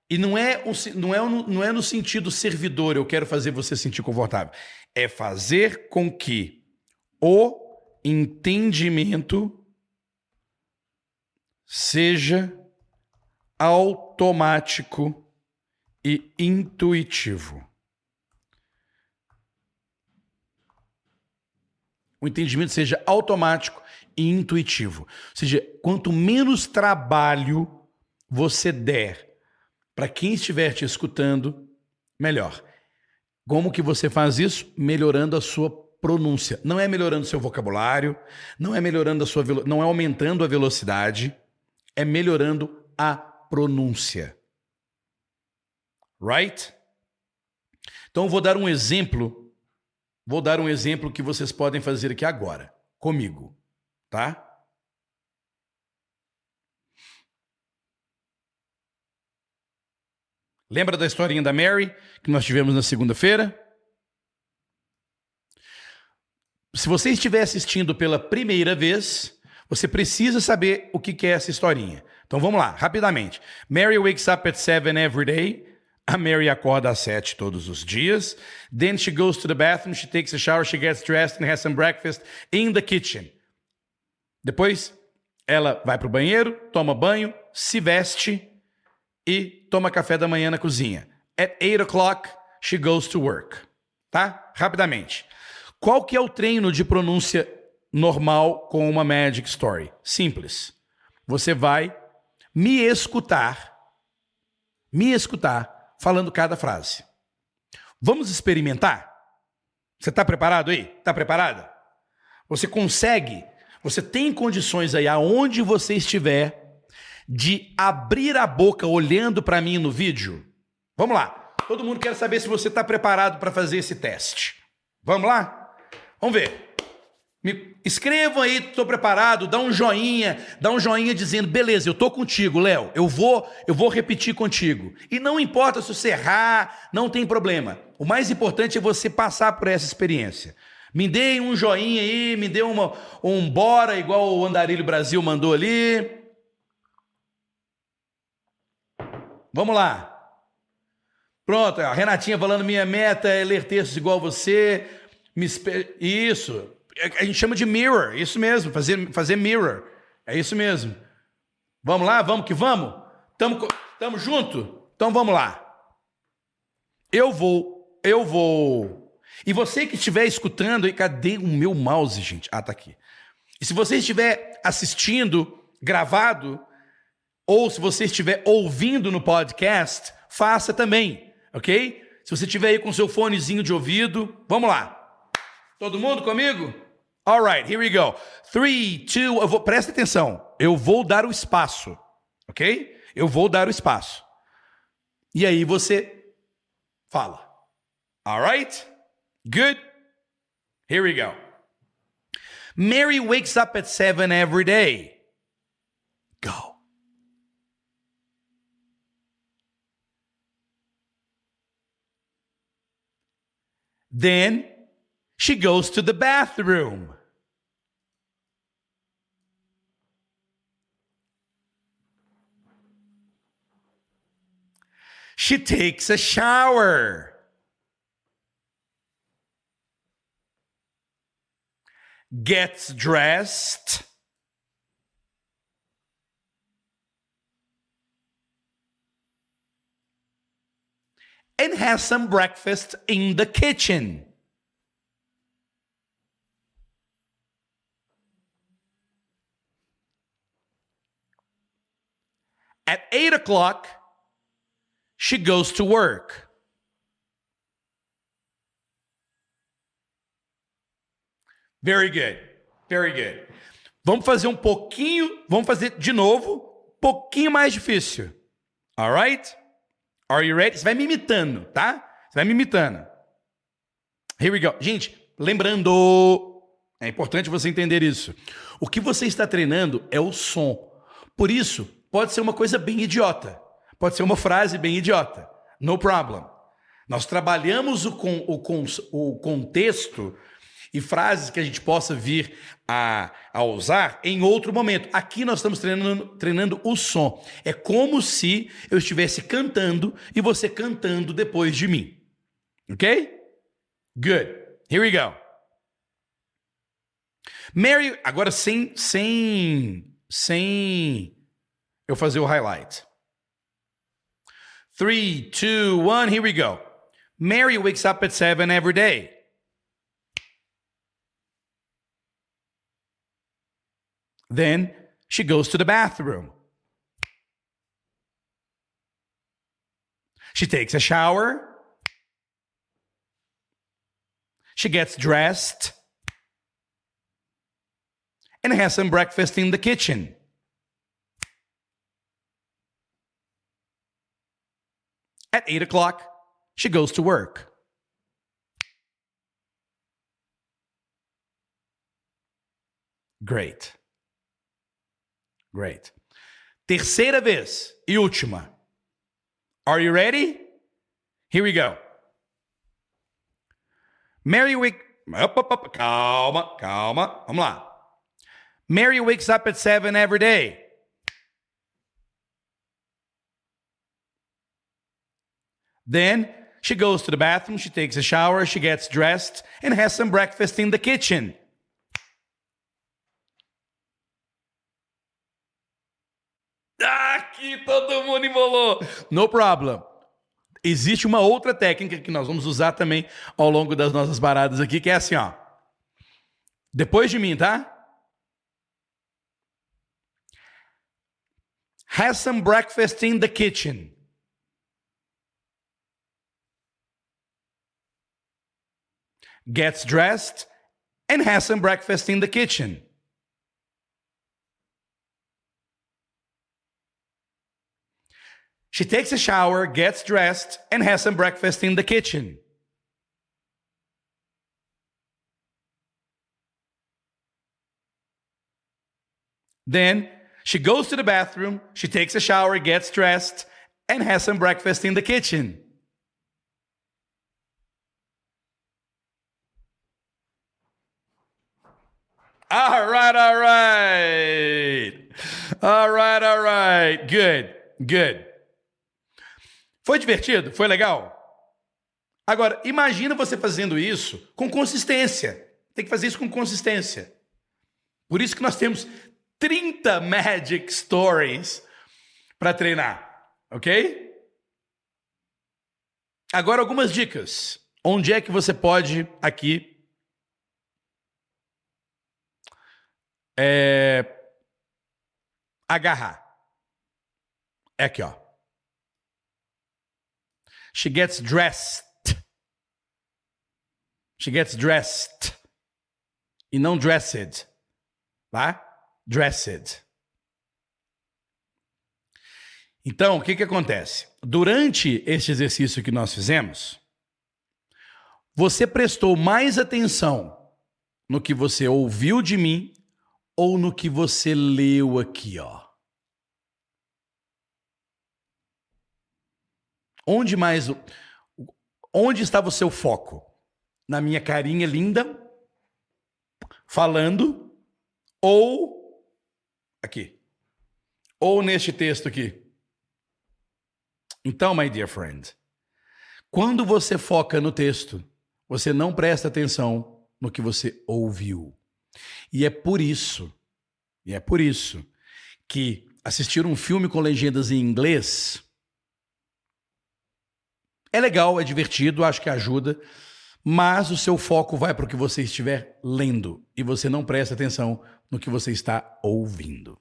E não é, não, é, não é no sentido servidor, eu quero fazer você sentir confortável. É fazer com que o entendimento seja automático e intuitivo. o entendimento seja automático e intuitivo. Ou seja, quanto menos trabalho você der para quem estiver te escutando, melhor. Como que você faz isso? Melhorando a sua pronúncia. Não é melhorando seu vocabulário, não é melhorando a sua não é aumentando a velocidade, é melhorando a pronúncia. Right? Então, vou dar um exemplo. Vou dar um exemplo que vocês podem fazer aqui agora, comigo, tá? Lembra da historinha da Mary que nós tivemos na segunda-feira? Se você estiver assistindo pela primeira vez, você precisa saber o que é essa historinha. Então vamos lá, rapidamente. Mary wakes up at 7 every day. A Mary acorda às 7 todos os dias. Then she goes to the bathroom, she takes a shower, she gets dressed and has some breakfast in the kitchen. Depois, ela vai para o banheiro, toma banho, se veste e toma café da manhã na cozinha. At 8 o'clock, she goes to work. Tá? Rapidamente. Qual que é o treino de pronúncia normal com uma Magic Story? Simples. Você vai me escutar, me escutar falando cada frase. Vamos experimentar? Você está preparado aí? Está preparada? Você consegue? Você tem condições aí, aonde você estiver, de abrir a boca olhando para mim no vídeo? Vamos lá. Todo mundo quer saber se você está preparado para fazer esse teste. Vamos lá? Vamos ver. Me escrevam aí, estou preparado, dá um joinha, dá um joinha dizendo, beleza, eu estou contigo, Léo, eu vou, eu vou repetir contigo. E não importa se você errar, não tem problema. O mais importante é você passar por essa experiência. Me dê um joinha aí, me dê uma, um bora, igual o Andarilho Brasil mandou ali. Vamos lá. Pronto, a Renatinha falando minha meta é ler textos igual você. Isso. A gente chama de mirror, isso mesmo, fazer, fazer mirror. É isso mesmo. Vamos lá, vamos que vamos? Tamo, tamo junto? Então vamos lá. Eu vou, eu vou. E você que estiver escutando, cadê o meu mouse, gente? Ah, tá aqui. E se você estiver assistindo gravado, ou se você estiver ouvindo no podcast, faça também, ok? Se você estiver aí com seu fonezinho de ouvido, vamos lá. Todo mundo comigo? Alright, here we go. Three, two, eu vou, presta atenção. Eu vou dar o espaço, ok? Eu vou dar o espaço. E aí você fala. Alright? Good? Here we go. Mary wakes up at seven every day. Go. Then she goes to the bathroom. She takes a shower. Gets dressed. and has some breakfast in the kitchen. At eight o'clock, she goes to work. Very good. Very good. Vamos fazer um pouquinho, vamos fazer de novo, um pouquinho mais difícil. All right? Are you ready? Você vai me imitando, tá? Você vai me imitando. Here we go. Gente, lembrando, é importante você entender isso. O que você está treinando é o som. Por isso, pode ser uma coisa bem idiota. Pode ser uma frase bem idiota. No problem. Nós trabalhamos o, com, o, com, o contexto e frases que a gente possa vir a, a usar em outro momento. Aqui nós estamos treinando, treinando o som. É como se eu estivesse cantando e você cantando depois de mim. Ok? Good. Here we go. Mary, agora sem sem sem eu fazer o highlight. Three, two, one, here we go. Mary wakes up at seven every day. Then she goes to the bathroom. She takes a shower. She gets dressed and has some breakfast in the kitchen. At eight o'clock, she goes to work. Great. Great. Terceira vez e última. Are you ready? Here we go. Mary wake. Calma, calma. Vamos lá. Mary wakes up at seven every day. Then she goes to the bathroom, she takes a shower, she gets dressed, and has some breakfast in the kitchen. Aqui todo mundo embolou. No problem. Existe uma outra técnica que nós vamos usar também ao longo das nossas paradas aqui, que é assim, ó. Depois de mim, tá? Has some breakfast in the kitchen. Gets dressed and has some breakfast in the kitchen. She takes a shower, gets dressed, and has some breakfast in the kitchen. Then she goes to the bathroom, she takes a shower, gets dressed, and has some breakfast in the kitchen. All right, all right. All right, all right. Good, good. Foi divertido? Foi legal? Agora, imagina você fazendo isso com consistência. Tem que fazer isso com consistência. Por isso que nós temos 30 Magic Stories para treinar, ok? Agora, algumas dicas. Onde é que você pode aqui é, agarrar? É aqui, ó. She gets dressed. She gets dressed. E não dressed. Tá? Dressed. Então, o que, que acontece? Durante este exercício que nós fizemos, você prestou mais atenção no que você ouviu de mim ou no que você leu aqui, ó. Onde mais. Onde estava o seu foco? Na minha carinha linda, falando, ou aqui? Ou neste texto aqui? Então, my dear friend, quando você foca no texto, você não presta atenção no que você ouviu. E é por isso, e é por isso que assistir um filme com legendas em inglês é legal, é divertido, acho que ajuda, mas o seu foco vai para o que você estiver lendo e você não presta atenção no que você está ouvindo.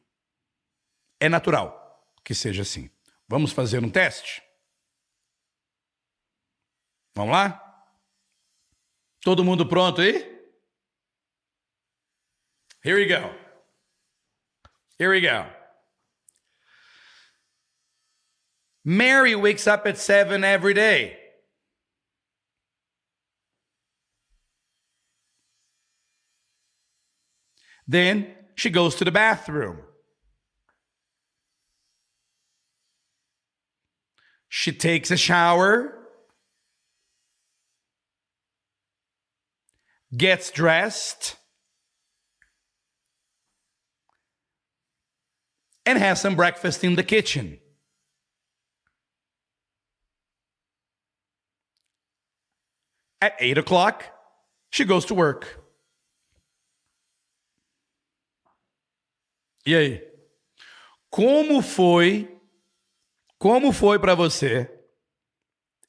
É natural que seja assim. Vamos fazer um teste? Vamos lá? Todo mundo pronto aí? Here we go. Here we go. Mary wakes up at seven every day. Then she goes to the bathroom. She takes a shower, gets dressed, and has some breakfast in the kitchen. At eight o'clock, she goes to work. E aí? Como foi? Como foi para você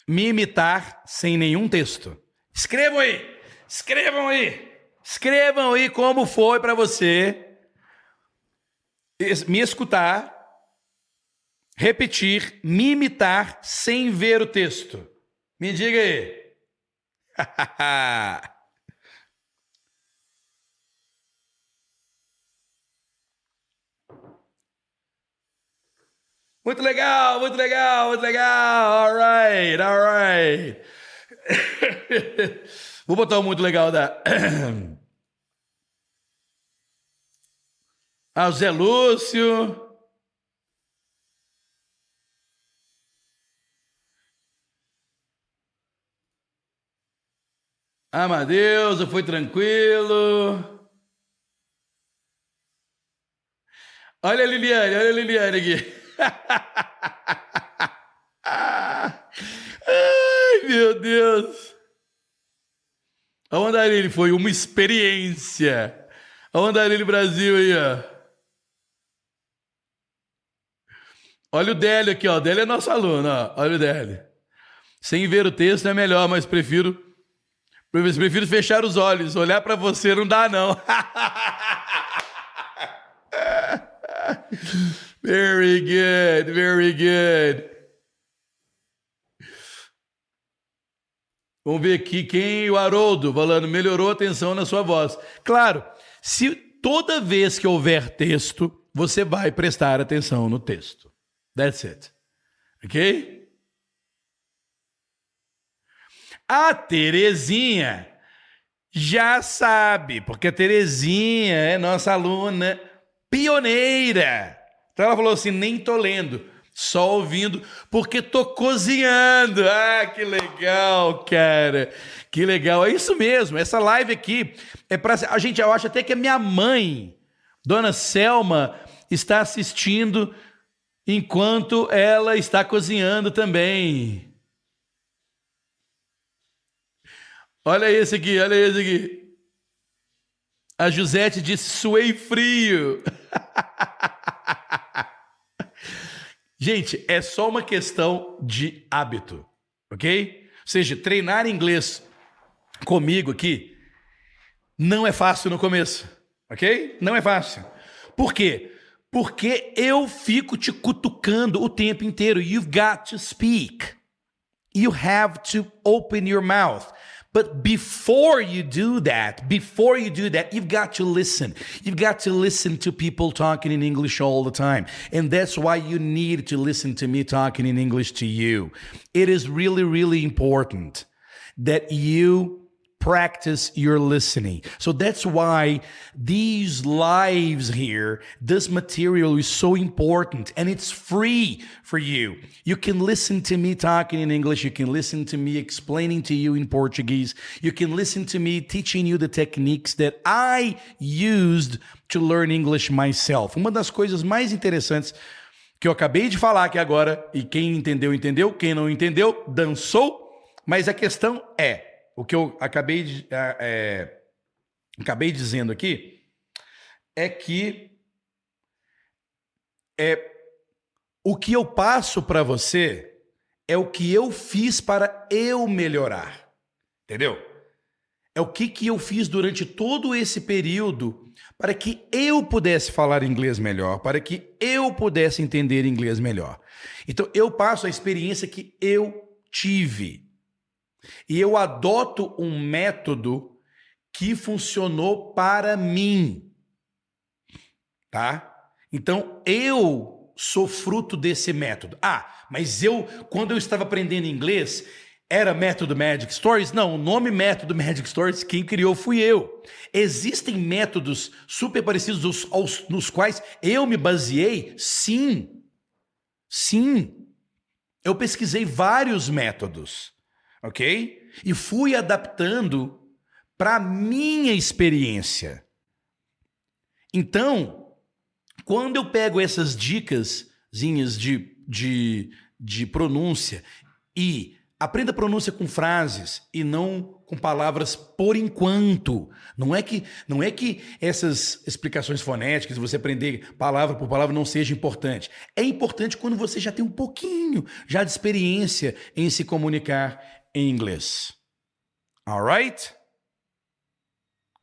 me imitar sem nenhum texto? Escrevam aí. Escrevam aí. Escrevam aí como foi para você me escutar, repetir, me imitar sem ver o texto. Me diga aí. muito legal, muito legal, muito legal. All right, all right. Vou botar um muito legal da. Ah, Zé Lúcio. Amadeus, foi tranquilo. Olha a Liliane, olha a Liliane aqui. Ai, meu Deus. A Andarilho foi uma experiência. A Andarilho Brasil aí, ó. Olha o Délio aqui, ó. Délio é nosso aluno, ó. Olha o Délio. Sem ver o texto é melhor, mas prefiro prefiro fechar os olhos. Olhar para você não dá não. very good, very good. Vamos ver aqui quem o Haroldo falando melhorou a atenção na sua voz. Claro, se toda vez que houver texto, você vai prestar atenção no texto. That's it. Ok? A Terezinha já sabe, porque a Terezinha é nossa aluna pioneira. Então ela falou assim: nem tô lendo, só ouvindo, porque tô cozinhando. Ah, que legal, cara. Que legal. É isso mesmo. Essa live aqui é para a gente. Eu acho até que a minha mãe, Dona Selma, está assistindo enquanto ela está cozinhando também. Olha esse aqui, olha esse aqui. A Josete disse: suei frio. Gente, é só uma questão de hábito, ok? Ou seja, treinar inglês comigo aqui não é fácil no começo, ok? Não é fácil. Por quê? Porque eu fico te cutucando o tempo inteiro. You've got to speak. You have to open your mouth. But before you do that, before you do that, you've got to listen. You've got to listen to people talking in English all the time. And that's why you need to listen to me talking in English to you. It is really, really important that you practice your listening. So that's why these lives here, this material is so important and it's free for you. You can listen to me talking in English, you can listen to me explaining to you in Portuguese, you can listen to me teaching you the techniques that I used to learn English myself. Uma das coisas mais interessantes que eu acabei de falar aqui agora, e quem entendeu, entendeu, quem não entendeu, dançou, mas a questão é o que eu acabei, de, é, acabei dizendo aqui é que é, o que eu passo para você é o que eu fiz para eu melhorar. Entendeu? É o que, que eu fiz durante todo esse período para que eu pudesse falar inglês melhor, para que eu pudesse entender inglês melhor. Então, eu passo a experiência que eu tive. E eu adoto um método que funcionou para mim. Tá? Então eu sou fruto desse método. Ah, mas eu, quando eu estava aprendendo inglês, era método Magic Stories? Não, o nome método Magic Stories, quem criou fui eu. Existem métodos super parecidos aos, aos, nos quais eu me baseei? Sim. Sim. Eu pesquisei vários métodos ok? E fui adaptando para minha experiência. Então, quando eu pego essas dicas de, de, de pronúncia e aprenda pronúncia com frases e não com palavras por enquanto. Não é que não é que essas explicações fonéticas, você aprender palavra por palavra não seja importante. É importante quando você já tem um pouquinho já de experiência em se comunicar em inglês. Alright?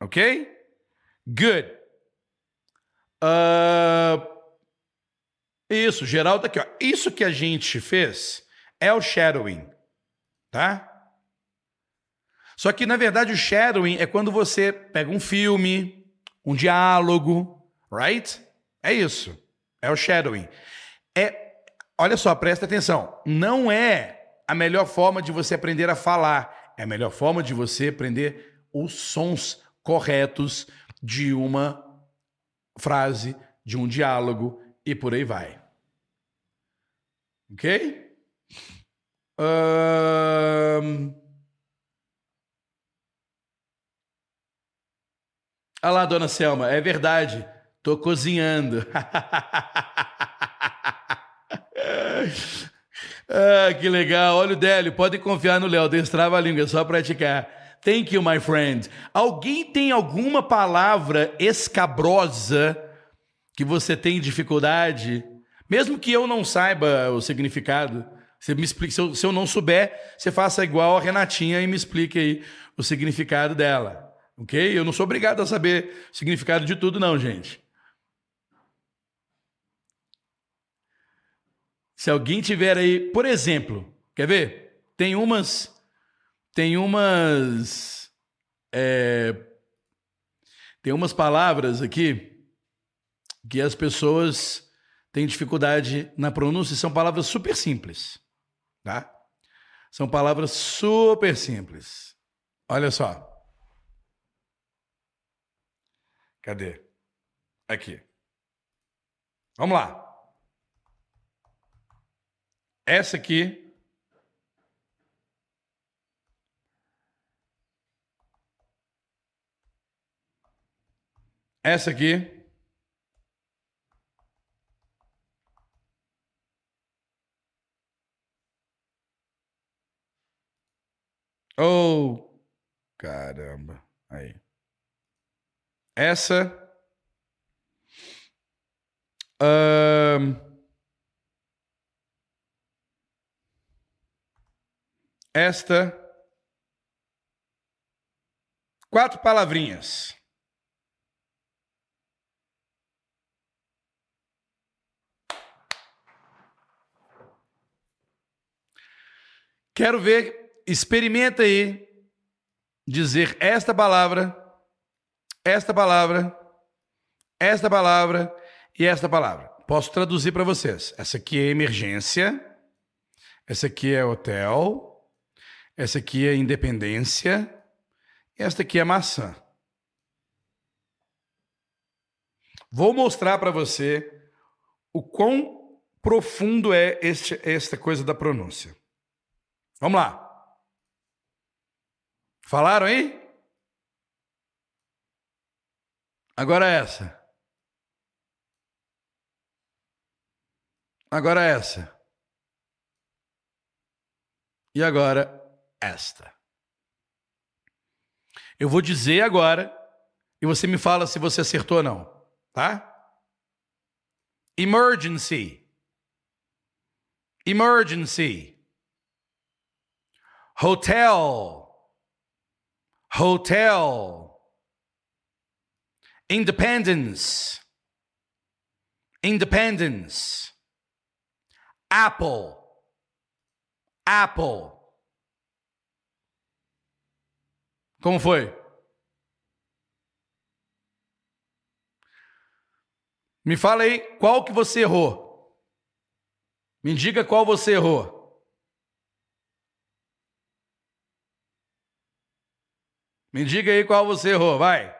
Ok? Good. Uh, isso, Geraldo aqui, ó. Isso que a gente fez é o shadowing, tá? Só que na verdade o shadowing é quando você pega um filme, um diálogo, right? É isso. É o shadowing. É, olha só, presta atenção. Não é a melhor forma de você aprender a falar, é a melhor forma de você aprender os sons corretos de uma frase, de um diálogo e por aí vai. Ok? Um... Olha lá, dona Selma, é verdade. Tô cozinhando. ah, que legal. Olha o Délio, pode confiar no Léo, destrava a língua, é só praticar. Thank you, my friend. Alguém tem alguma palavra escabrosa que você tem dificuldade? Mesmo que eu não saiba o significado, você me explique. Se eu, se eu não souber, você faça igual a Renatinha e me explique aí o significado dela. Ok? Eu não sou obrigado a saber o significado de tudo, não, gente. Se alguém tiver aí, por exemplo, quer ver? Tem umas, tem umas, é, tem umas palavras aqui que as pessoas têm dificuldade na pronúncia. São palavras super simples, tá? São palavras super simples. Olha só. Cadê? Aqui. Vamos lá. Essa aqui. Essa aqui. Oh, caramba. Aí. Essa. Um, esta quatro palavrinhas. Quero ver, experimenta aí dizer esta palavra, esta palavra, esta palavra e esta palavra. Posso traduzir para vocês. Essa aqui é emergência, essa aqui é hotel, essa aqui é independência. Esta aqui é maçã. Vou mostrar para você o quão profundo é este, esta coisa da pronúncia. Vamos lá. Falaram aí? Agora essa. Agora essa. E agora esta. Eu vou dizer agora e você me fala se você acertou ou não, tá? Emergency. Emergency. Hotel. Hotel. Independence. Independence. Apple. Apple. Como foi? Me fala aí qual que você errou. Me diga qual você errou. Me diga aí qual você errou, vai.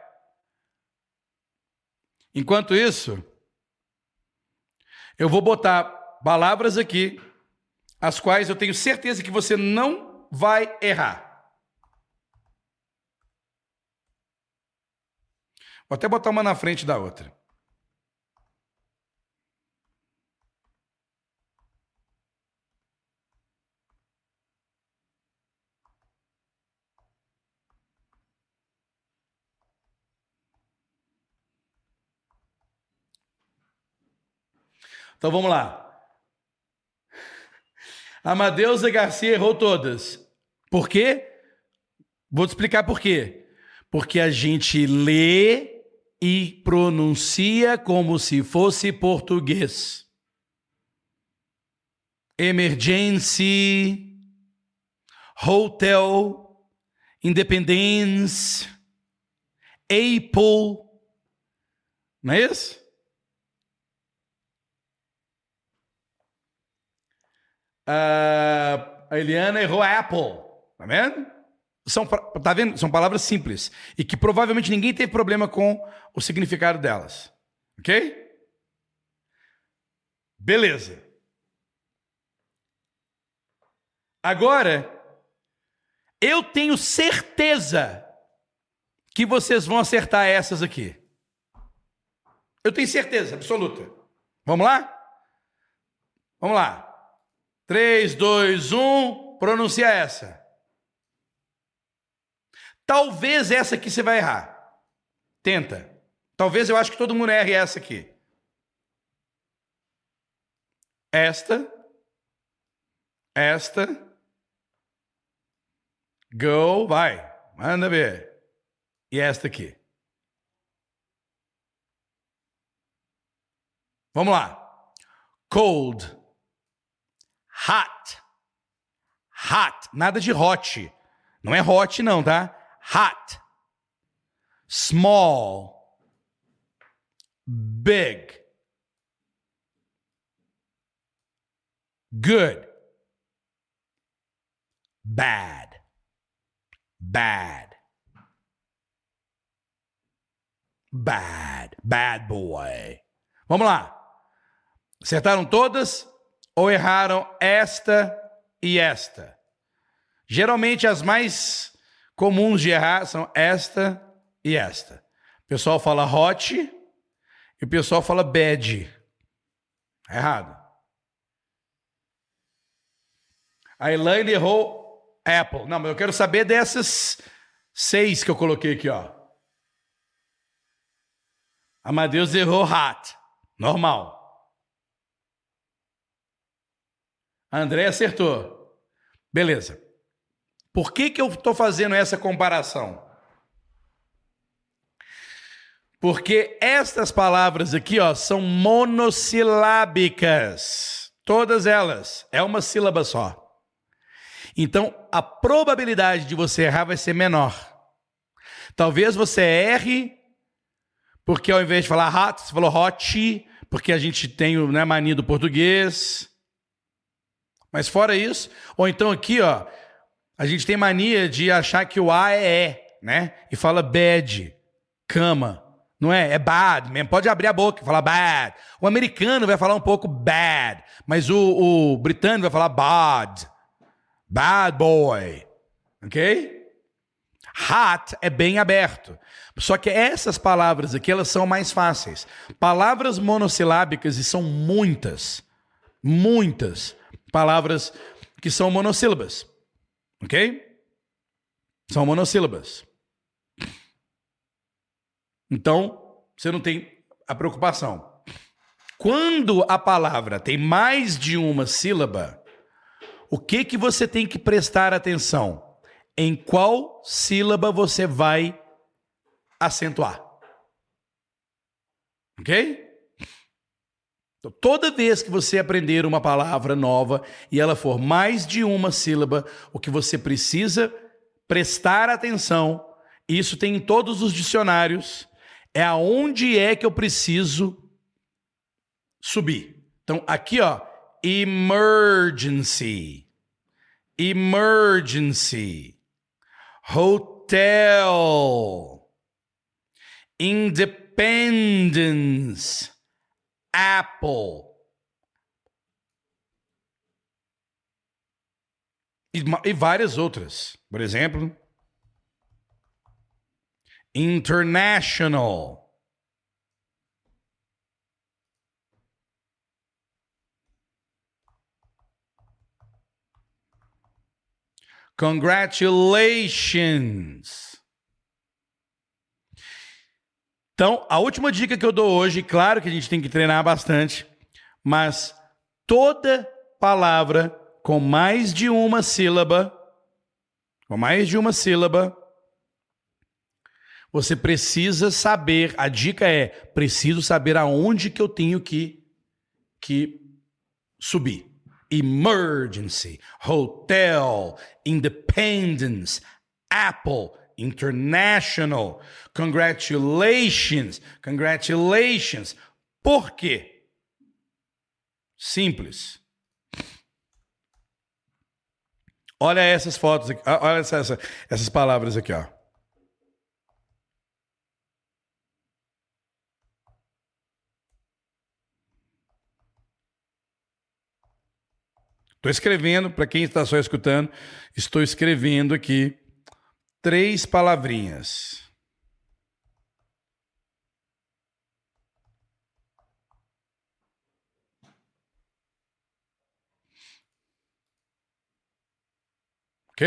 Enquanto isso, eu vou botar palavras aqui, as quais eu tenho certeza que você não vai errar. Vou até botar uma na frente da outra. Então vamos lá. Amadeusa Garcia errou todas. Por quê? Vou te explicar por quê. Porque a gente lê e pronuncia como se fosse português. Emergency, hotel, independence, Apple. Não é isso? Uh, a Eliana errou Apple. Tá vendo? São, tá vendo? São palavras simples e que provavelmente ninguém teve problema com o significado delas. Ok? Beleza. Agora, eu tenho certeza que vocês vão acertar essas aqui. Eu tenho certeza absoluta. Vamos lá? Vamos lá. 3, 2, 1, pronuncia essa. Talvez essa aqui você vai errar. Tenta. Talvez eu acho que todo mundo erre essa aqui. Esta. Esta. Go, vai. Manda ver. E esta aqui. Vamos lá. Cold. Hot. Hot. Nada de hot. Não é hot, não, tá? Hot. Small. Big. Good. Bad. Bad. Bad. Bad boy. Vamos lá. Acertaram todas ou erraram esta e esta? Geralmente as mais comuns de errar são esta e esta. O pessoal fala hot e o pessoal fala bad. É errado. A Elaine errou Apple. Não, mas eu quero saber dessas seis que eu coloquei aqui, ó. Amadeus errou hot. Normal. A André acertou. Beleza. Por que, que eu estou fazendo essa comparação? Porque estas palavras aqui ó, são monossilábicas. Todas elas. É uma sílaba só. Então, a probabilidade de você errar vai ser menor. Talvez você erre porque ao invés de falar hot, você falou hot, porque a gente tem né, mania do português. Mas fora isso, ou então aqui, ó, a gente tem mania de achar que o A é E, né? E fala bad, cama. Não é? É bad mesmo. Pode abrir a boca e falar bad. O americano vai falar um pouco bad, mas o, o britânico vai falar bad. Bad boy. Ok? Hot é bem aberto. Só que essas palavras aqui, elas são mais fáceis. Palavras monossilábicas, e são muitas, muitas palavras que são monossílabas. Ok? São monossílabas. Então, você não tem a preocupação. Quando a palavra tem mais de uma sílaba, o que que você tem que prestar atenção? Em qual sílaba você vai acentuar. Ok? Então, toda vez que você aprender uma palavra nova e ela for mais de uma sílaba, o que você precisa prestar atenção, isso tem em todos os dicionários, é aonde é que eu preciso subir. Então, aqui, ó, emergency. Emergency. Hotel. Independence, Apple. E, e várias outras. Por exemplo, International. Congratulations. Então, a última dica que eu dou hoje, claro que a gente tem que treinar bastante, mas toda palavra com mais de uma sílaba, com mais de uma sílaba, você precisa saber, a dica é, preciso saber aonde que eu tenho que, que subir. Emergency, hotel, independence, Apple, international. Congratulations, congratulations. Por quê? Simples. Olha essas fotos aqui, ah, olha essa, essa, essas palavras aqui, ó. Estou escrevendo, para quem está só escutando, estou escrevendo aqui três palavrinhas. Ok?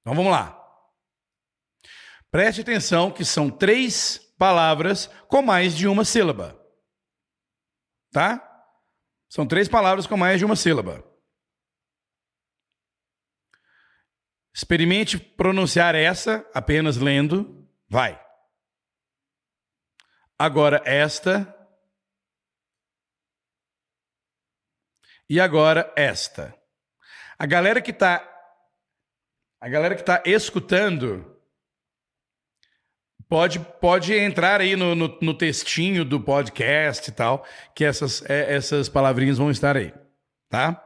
Então vamos lá. Preste atenção que são três palavras com mais de uma sílaba. Tá? São três palavras com mais de uma sílaba. Experimente pronunciar essa apenas lendo. Vai. Agora esta. E agora esta. A galera que está a galera que está escutando pode, pode entrar aí no, no, no, textinho do podcast e tal, que essas, é, essas palavrinhas vão estar aí, tá?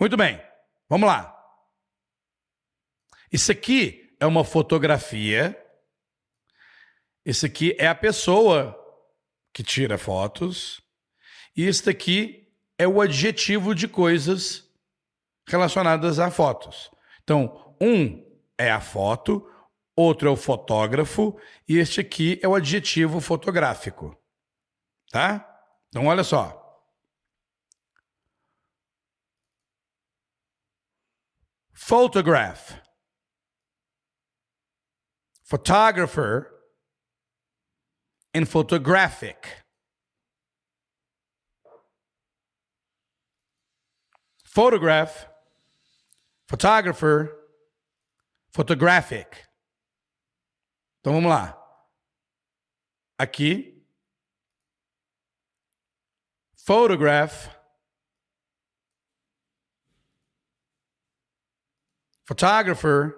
Muito bem, vamos lá. Isso aqui é uma fotografia. Isso aqui é a pessoa que tira fotos. E isso aqui é o adjetivo de coisas relacionadas a fotos. Então, um é a foto, outro é o fotógrafo e este aqui é o adjetivo fotográfico. Tá? Então, olha só. Photograph. Photographer and photographic. Photograph photographer, photographic. Então vamos lá. Aqui, photograph, photographer,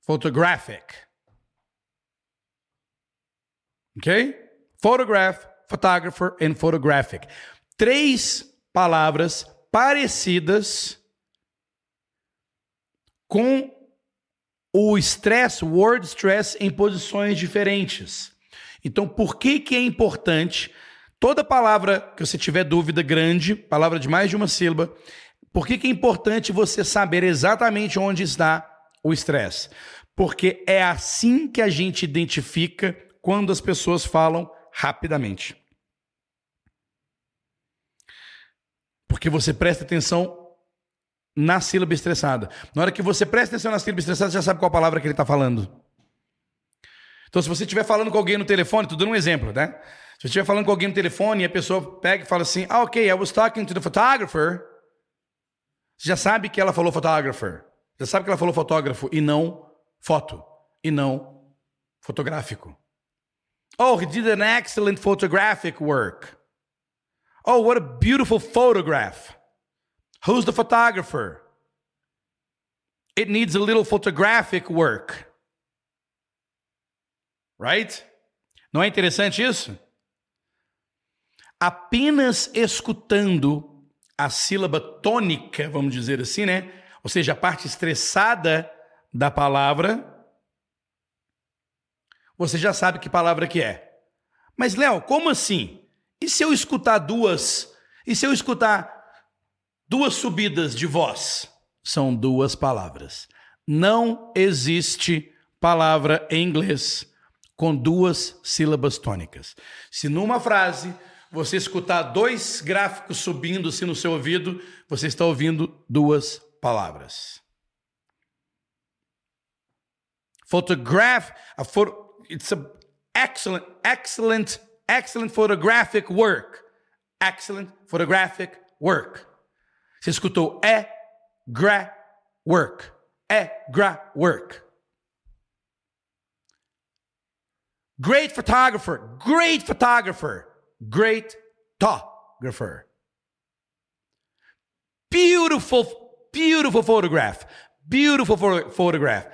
photographic. Okay? Photograph, photographer, and photographic três palavras parecidas com o stress, word stress, em posições diferentes. Então, por que, que é importante toda palavra que você tiver dúvida grande, palavra de mais de uma sílaba, por que, que é importante você saber exatamente onde está o estresse? Porque é assim que a gente identifica quando as pessoas falam rapidamente. Porque você presta atenção na sílaba estressada. Na hora que você presta atenção na sílaba estressada, você já sabe qual palavra que ele está falando. Então, se você estiver falando com alguém no telefone, estou dando um exemplo, né? Se você estiver falando com alguém no telefone e a pessoa pega e fala assim, ah, ok, I was talking to the photographer, você já sabe que ela falou photographer. Já sabe que ela falou fotógrafo e não foto. E não fotográfico. Oh, he did an excellent photographic work. Oh, what a beautiful photograph. Who's the photographer? It needs a little photographic work. Right? Não é interessante isso? Apenas escutando a sílaba tônica, vamos dizer assim, né? Ou seja, a parte estressada da palavra, você já sabe que palavra que é. Mas, Léo, como assim? E se eu escutar duas? E se eu escutar duas subidas de voz? São duas palavras. Não existe palavra em inglês com duas sílabas tônicas. Se numa frase você escutar dois gráficos subindo assim no seu ouvido, você está ouvindo duas palavras. Photograph, a photo, it's a excellent, excellent excellent photographic work. Excellent photographic work. Você escutou é, gra, work. É, gra, work. Great photographer, great photographer, great photographer. Beautiful, beautiful photograph, beautiful photograph.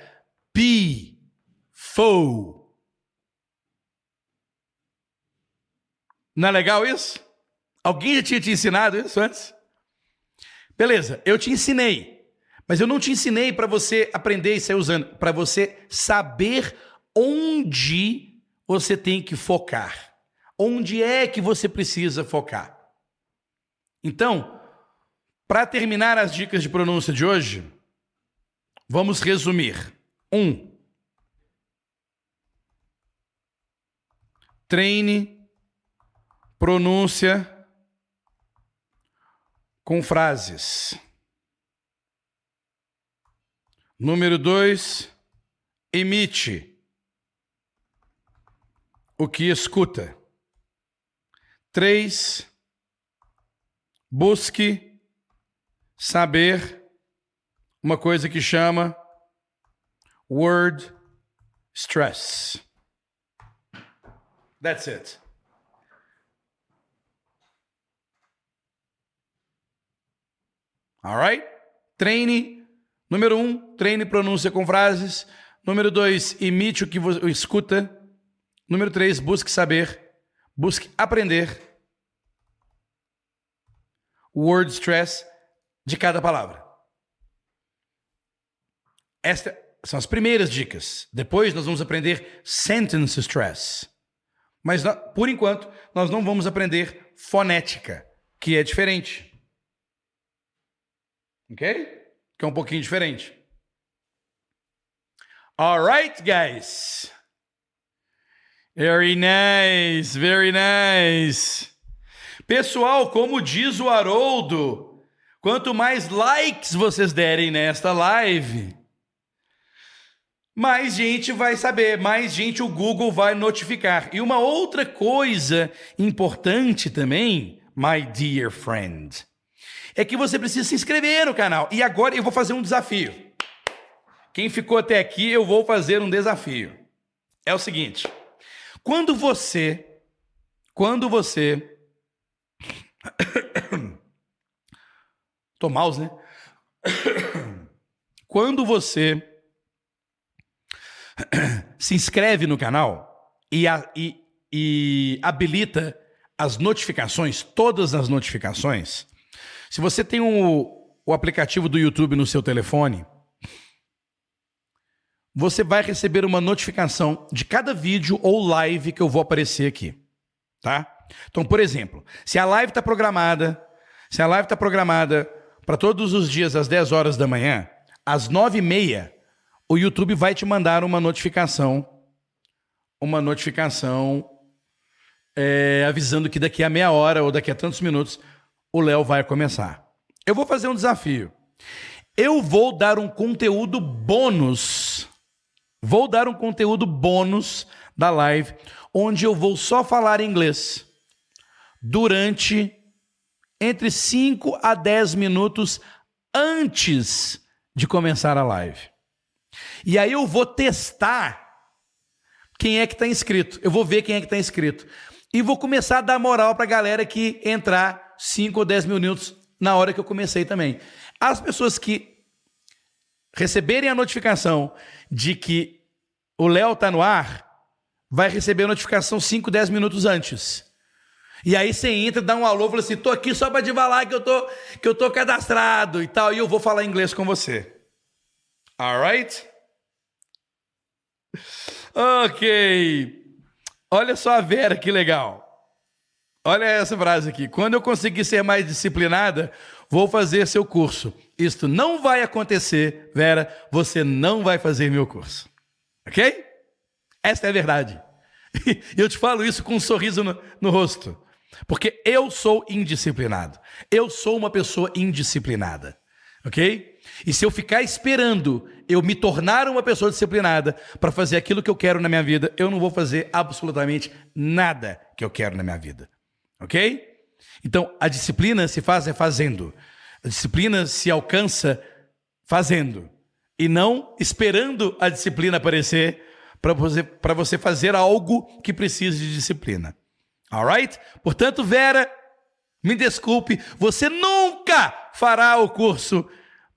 Be, fo. Não é legal isso? Alguém já tinha te ensinado isso antes? Beleza, eu te ensinei. Mas eu não te ensinei para você aprender e sair usando, para você saber onde você tem que focar. Onde é que você precisa focar. Então, para terminar as dicas de pronúncia de hoje, vamos resumir. Um, treine pronúncia com frases. Número dois, emite o que escuta. Três, busque saber uma coisa que chama word stress. That's it. Alright? Treine. Número um, treine pronúncia com frases. Número dois, imite o que você escuta. Número três, busque saber. Busque aprender. Word stress de cada palavra. Estas são as primeiras dicas. Depois nós vamos aprender sentence stress. Mas por enquanto nós não vamos aprender fonética, que é diferente. Ok? Que é um pouquinho diferente. Alright, guys. Very nice, very nice. Pessoal, como diz o Haroldo, quanto mais likes vocês derem nesta live, mais gente vai saber, mais gente o Google vai notificar. E uma outra coisa importante também, my dear friend, é que você precisa se inscrever no canal. E agora eu vou fazer um desafio. Quem ficou até aqui, eu vou fazer um desafio. É o seguinte: quando você, quando você, tô mouse, né? Quando você se inscreve no canal e, a, e, e habilita as notificações, todas as notificações, se você tem o, o aplicativo do YouTube no seu telefone, você vai receber uma notificação de cada vídeo ou live que eu vou aparecer aqui, tá? Então, por exemplo, se a live está programada, se a live está programada para todos os dias às 10 horas da manhã, às 9 e meia, o YouTube vai te mandar uma notificação, uma notificação é, avisando que daqui a meia hora ou daqui a tantos minutos o Léo vai começar. Eu vou fazer um desafio. Eu vou dar um conteúdo bônus. Vou dar um conteúdo bônus da live, onde eu vou só falar inglês durante entre 5 a 10 minutos antes de começar a live. E aí eu vou testar quem é que está inscrito. Eu vou ver quem é que está inscrito. E vou começar a dar moral para a galera que entrar 5 ou 10 minutos na hora que eu comecei também. As pessoas que receberem a notificação de que o Léo tá no ar, vai receber a notificação 5, 10 minutos antes. E aí você entra, dá um alô, fala assim: tô aqui só para divalar que eu tô que eu tô cadastrado e tal, e eu vou falar inglês com você. Alright? Ok. Olha só a Vera, que legal. Olha essa frase aqui. Quando eu conseguir ser mais disciplinada, vou fazer seu curso. Isto não vai acontecer, Vera. Você não vai fazer meu curso. Ok? Esta é a verdade. E eu te falo isso com um sorriso no, no rosto. Porque eu sou indisciplinado. Eu sou uma pessoa indisciplinada. Ok? E se eu ficar esperando eu me tornar uma pessoa disciplinada para fazer aquilo que eu quero na minha vida, eu não vou fazer absolutamente nada que eu quero na minha vida. Ok? Então, a disciplina se faz é fazendo. A disciplina se alcança fazendo. E não esperando a disciplina aparecer para você, você fazer algo que precise de disciplina. Alright? Portanto, Vera, me desculpe, você nunca fará o curso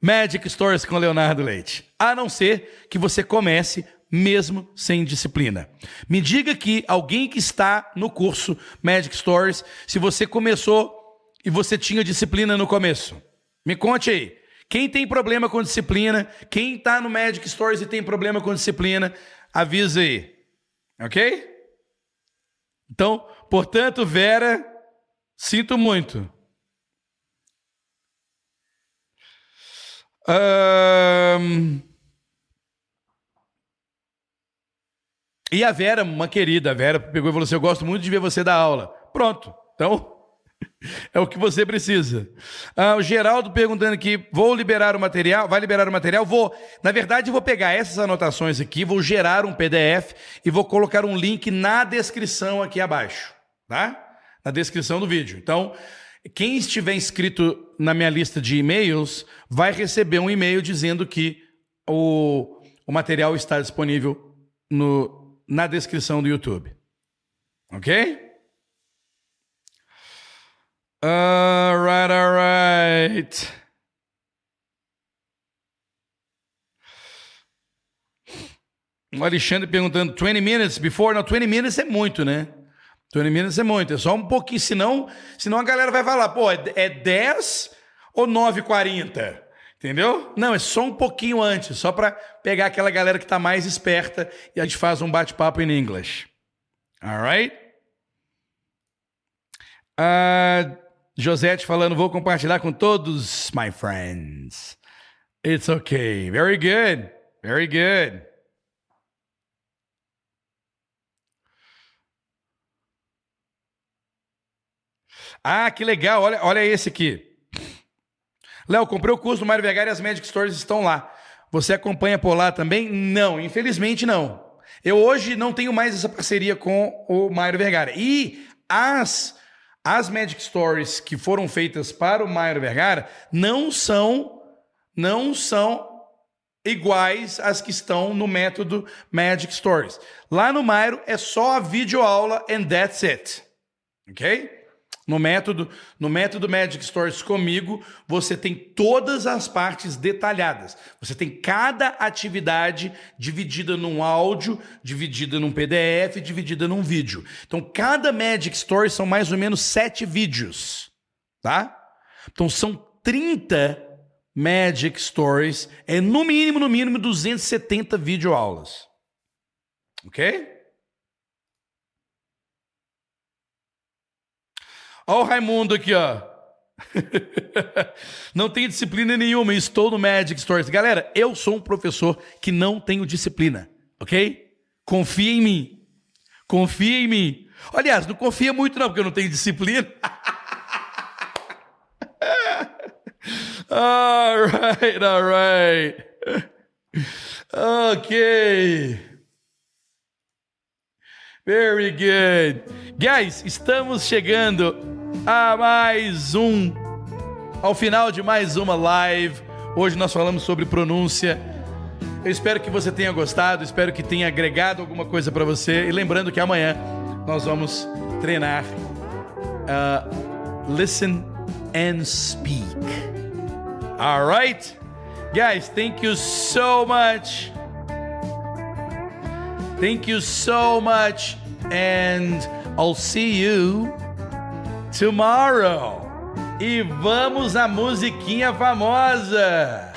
Magic Stories com Leonardo Leite. A não ser que você comece mesmo sem disciplina. Me diga que alguém que está no curso Magic Stories, se você começou e você tinha disciplina no começo. Me conte aí. Quem tem problema com disciplina, quem tá no Magic Stories e tem problema com disciplina, avisa aí. Ok? Então, portanto, Vera, sinto muito. Um... E a Vera, uma querida, a Vera pegou e falou assim: Eu gosto muito de ver você dar aula. Pronto. Então, é o que você precisa. Ah, o Geraldo perguntando aqui: vou liberar o material? Vai liberar o material? Vou. Na verdade, vou pegar essas anotações aqui, vou gerar um PDF e vou colocar um link na descrição aqui abaixo, tá? Na descrição do vídeo. Então, quem estiver inscrito na minha lista de e-mails vai receber um e-mail dizendo que o, o material está disponível no, na descrição do YouTube. Ok? Alright, alright. O Alexandre perguntando, 20 minutes before? Não, 20 minutes é muito, né? 20 minutes é muito, é só um pouquinho, senão, senão a galera vai falar, pô, é 10 é ou 9h40? Entendeu? Não, é só um pouquinho antes, só para pegar aquela galera que está mais esperta e a gente faz um bate-papo em inglês. Alright? Uh, Josete falando, vou compartilhar com todos, my friends. It's okay. Very good. Very good. Ah, que legal. Olha, olha esse aqui. Léo, comprei o curso do Mário Vergara e as Magic Stories estão lá. Você acompanha por lá também? Não, infelizmente não. Eu hoje não tenho mais essa parceria com o Mário Vergara. E as, as Magic Stories que foram feitas para o Mário Vergara não são não são iguais às que estão no método Magic Stories. Lá no Mairo é só a videoaula and that's it. OK? No método, no método Magic Stories comigo, você tem todas as partes detalhadas. Você tem cada atividade dividida num áudio, dividida num PDF, dividida num vídeo. Então, cada Magic Story são mais ou menos sete vídeos, tá? Então, são 30 Magic Stories, é no mínimo, no mínimo 270 videoaulas. Ok? Olha o Raimundo aqui, ó. não tenho disciplina nenhuma, estou no Magic Stories. Galera, eu sou um professor que não tenho disciplina, ok? Confia em mim. Confia em mim. Aliás, não confia muito não, porque eu não tenho disciplina. all right, all right. Ok. Very good. Guys, estamos chegando a mais um, ao final de mais uma live. Hoje nós falamos sobre pronúncia. Eu espero que você tenha gostado, espero que tenha agregado alguma coisa para você. E lembrando que amanhã nós vamos treinar uh, Listen and Speak. Alright? Guys, thank you so much. Thank you so much, and I'll see you tomorrow. E vamos à musiquinha famosa.